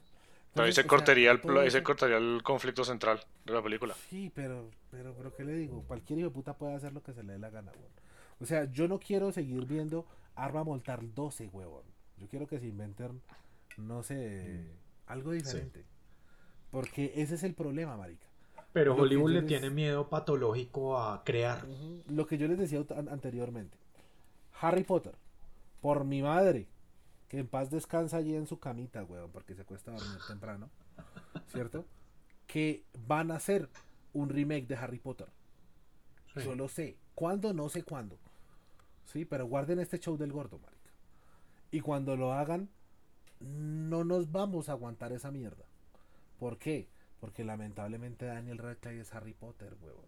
Pero ahí se sea, cortaría el, ahí se cortaría el conflicto central de la película. Sí, pero, pero, pero, ¿qué le digo? Cualquier hijo de puta puede hacer lo que se le dé la gana, weón. O sea, yo no quiero seguir viendo Arma Mortal 12, huevón. Yo quiero que se inventen, no sé, algo diferente. Porque ese es el problema, marica. Pero Lo Hollywood le les- tiene miedo patológico a crear. Lo que yo les decía an- anteriormente. Harry Potter, por mi madre, que en paz descansa allí en su camita, weón, porque se cuesta dormir temprano, ¿cierto? Que van a hacer un remake de Harry Potter. Sí. Yo lo sé. ¿Cuándo? No sé cuándo. Sí, pero guarden este show del gordo, marica. Y cuando lo hagan, no nos vamos a aguantar esa mierda. ¿Por qué? Porque lamentablemente Daniel Radcliffe es Harry Potter, huevón.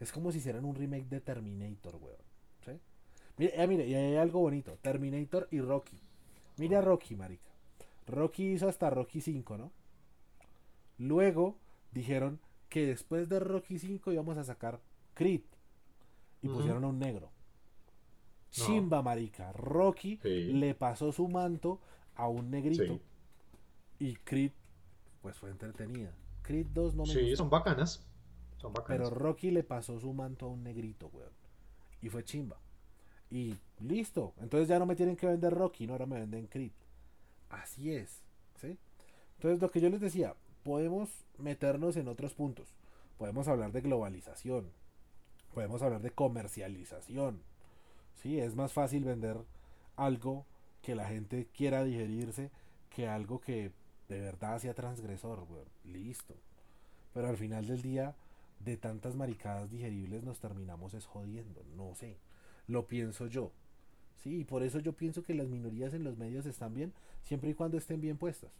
Es como si hicieran un remake de Terminator, weón. ¿Sí? Mire, eh, mire, y hay algo bonito. Terminator y Rocky. Mire a Rocky, marica. Rocky hizo hasta Rocky 5, ¿no? Luego dijeron que después de Rocky 5 íbamos a sacar Creed. Y pusieron a un negro. No. Chimba, marica. Rocky Sí. le pasó su manto a un negrito. Sí. Y Creed, pues fue entretenida. Creed 2 no me Sí, gustó. son bacanas. Son bacanas. Pero Rocky le pasó su manto a un negrito, weón. Y fue chimba. Y listo. Entonces ya no me tienen que vender Rocky, no ahora me venden Creed. Así es. ¿Sí? Entonces lo que yo les decía, podemos meternos en otros puntos. Podemos hablar de globalización. Podemos hablar de comercialización. Sí, es más fácil vender algo que la gente quiera digerirse que algo que de verdad sea transgresor. Listo. Pero al final del día, de tantas maricadas digeribles nos terminamos es jodiendo, no sé, lo pienso yo. Sí, y por eso yo pienso que las minorías en los medios están bien, siempre y cuando estén bien puestas.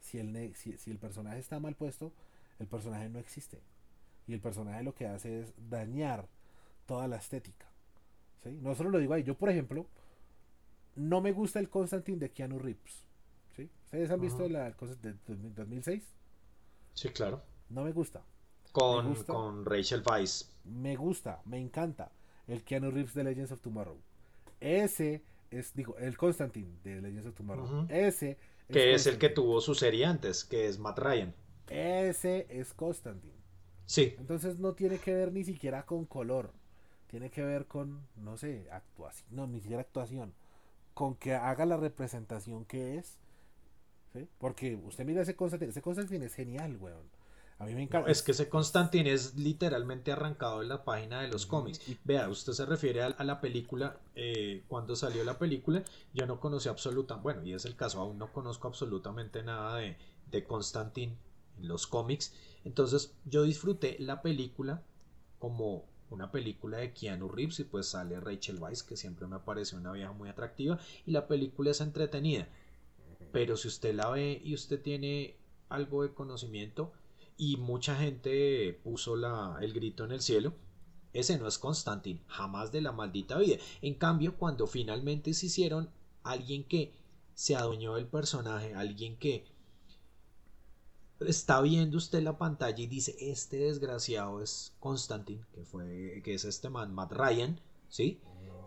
Si el, si, si el personaje está mal puesto, el personaje no existe. Y el personaje lo que hace es dañar toda la estética. ¿sí? No solo lo digo ahí, yo por ejemplo, no me gusta el Constantine de Keanu Reeves. ¿sí? ¿Ustedes han visto la Constantine de 2006? Sí, claro. No me gusta. Con, Me gusta. con Rachel Weisz. Me gusta, me encanta el Keanu Reeves de Legends of Tomorrow. Ese es, digo, el Constantine de Legends of Tomorrow. Ese Que es el que tuvo su serie antes, que es Matt Ryan. Ese es Constantine. Sí, Entonces no tiene que ver ni siquiera con color. Tiene que ver con, no sé, actuación. No, ni siquiera actuación. Con que haga la representación que es. ¿sí? Porque usted mira ese Constantine. Ese Constantine es genial, weón. A mí me encanta. es que ese Constantine es literalmente arrancado de la página de los cómics. Vea, usted se refiere a, a la película, eh, cuando salió la película, yo no conocí absoluta, bueno, y es el caso, aún no conozco absolutamente nada de, de Constantine en los cómics. Entonces yo disfruté la película como una película de Keanu Reeves y pues sale Rachel Weisz, que siempre me pareció una vieja muy atractiva, y la película es entretenida. Pero si usted la ve y usted tiene algo de conocimiento, y mucha gente puso la, el grito en el cielo. Ese no es Constantine, jamás de la maldita vida. En cambio, cuando finalmente se hicieron alguien que se adueñó del personaje, alguien que está viendo usted la pantalla y dice, este desgraciado es Constantine, que fue, que es este man, Matt Ryan, ¿sí?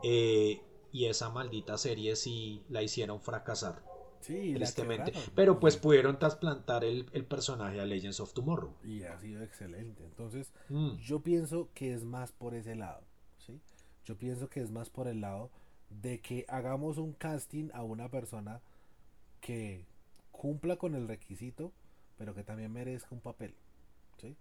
Eh, y esa maldita serie sí la hicieron fracasar, Sí, tristemente. Pero pues pudieron trasplantar el, el personaje a Legends of Tomorrow. Y ha sido excelente. Entonces, Mm. yo pienso que es más por ese lado. ¿sí? Yo pienso que es más por el lado de que hagamos un casting a una persona que cumpla con el requisito, pero que también merezca un papel. ¿sí?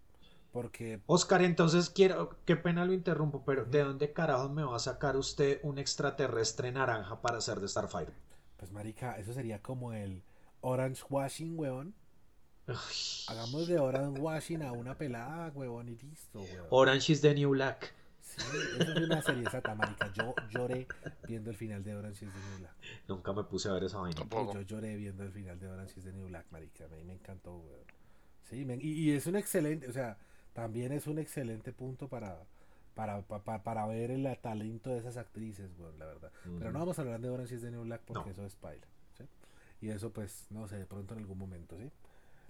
Porque Oscar, entonces quiero, qué pena lo interrumpo, pero ¿de dónde carajos me va a sacar usted un extraterrestre naranja para hacer de Starfire? Pues marica, eso sería como el orange washing, weón. Hagamos de orange washing a una pelada, weón, y listo, weón. Orange is the New Black. Sí, eso es una serie sata, marica. Yo lloré viendo el final de Orange is the New Black. Nunca me puse a ver esa vaina. Tampoco. Yo lloré viendo el final de Orange is the New Black, marica. A mí me encantó, weón. Sí, me- y, y es un excelente, o sea, también es un excelente punto para, para, pa- pa- para ver el talento de esas actrices, weón, la verdad. Pero no vamos a hablar de Orange is the New Black porque No. eso es paila, ¿sí? Y eso, pues, no sé, de pronto en algún momento, ¿sí?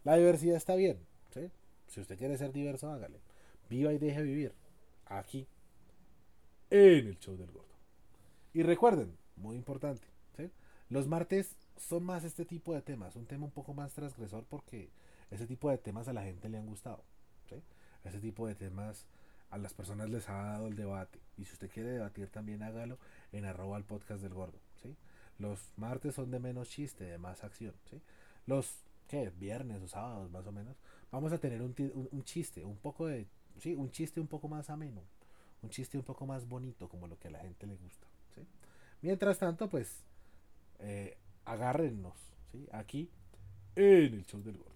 La diversidad está bien, ¿sí? Si usted quiere ser diverso, hágale. Viva y deje vivir. Aquí, en el show del gordo. Y recuerden, muy importante, ¿sí? los martes son más este tipo de temas, un tema un poco más transgresor porque ese tipo de temas a la gente le han gustado. ¿sí? Ese tipo de temas a las personas les ha dado el debate. Y si usted quiere debatir también hágalo en arroba el podcast del gordo. ¿sí? Los martes son de menos chiste, de más acción. ¿sí? Los ¿qué? viernes o sábados más o menos, vamos a tener un- un chiste, un poco de, sí, un chiste un poco más ameno, un chiste un poco más bonito, como lo que a la gente le gusta. ¿sí? Mientras tanto, pues, eh, agárrennos, ¿sí? Aquí en el show del gordo.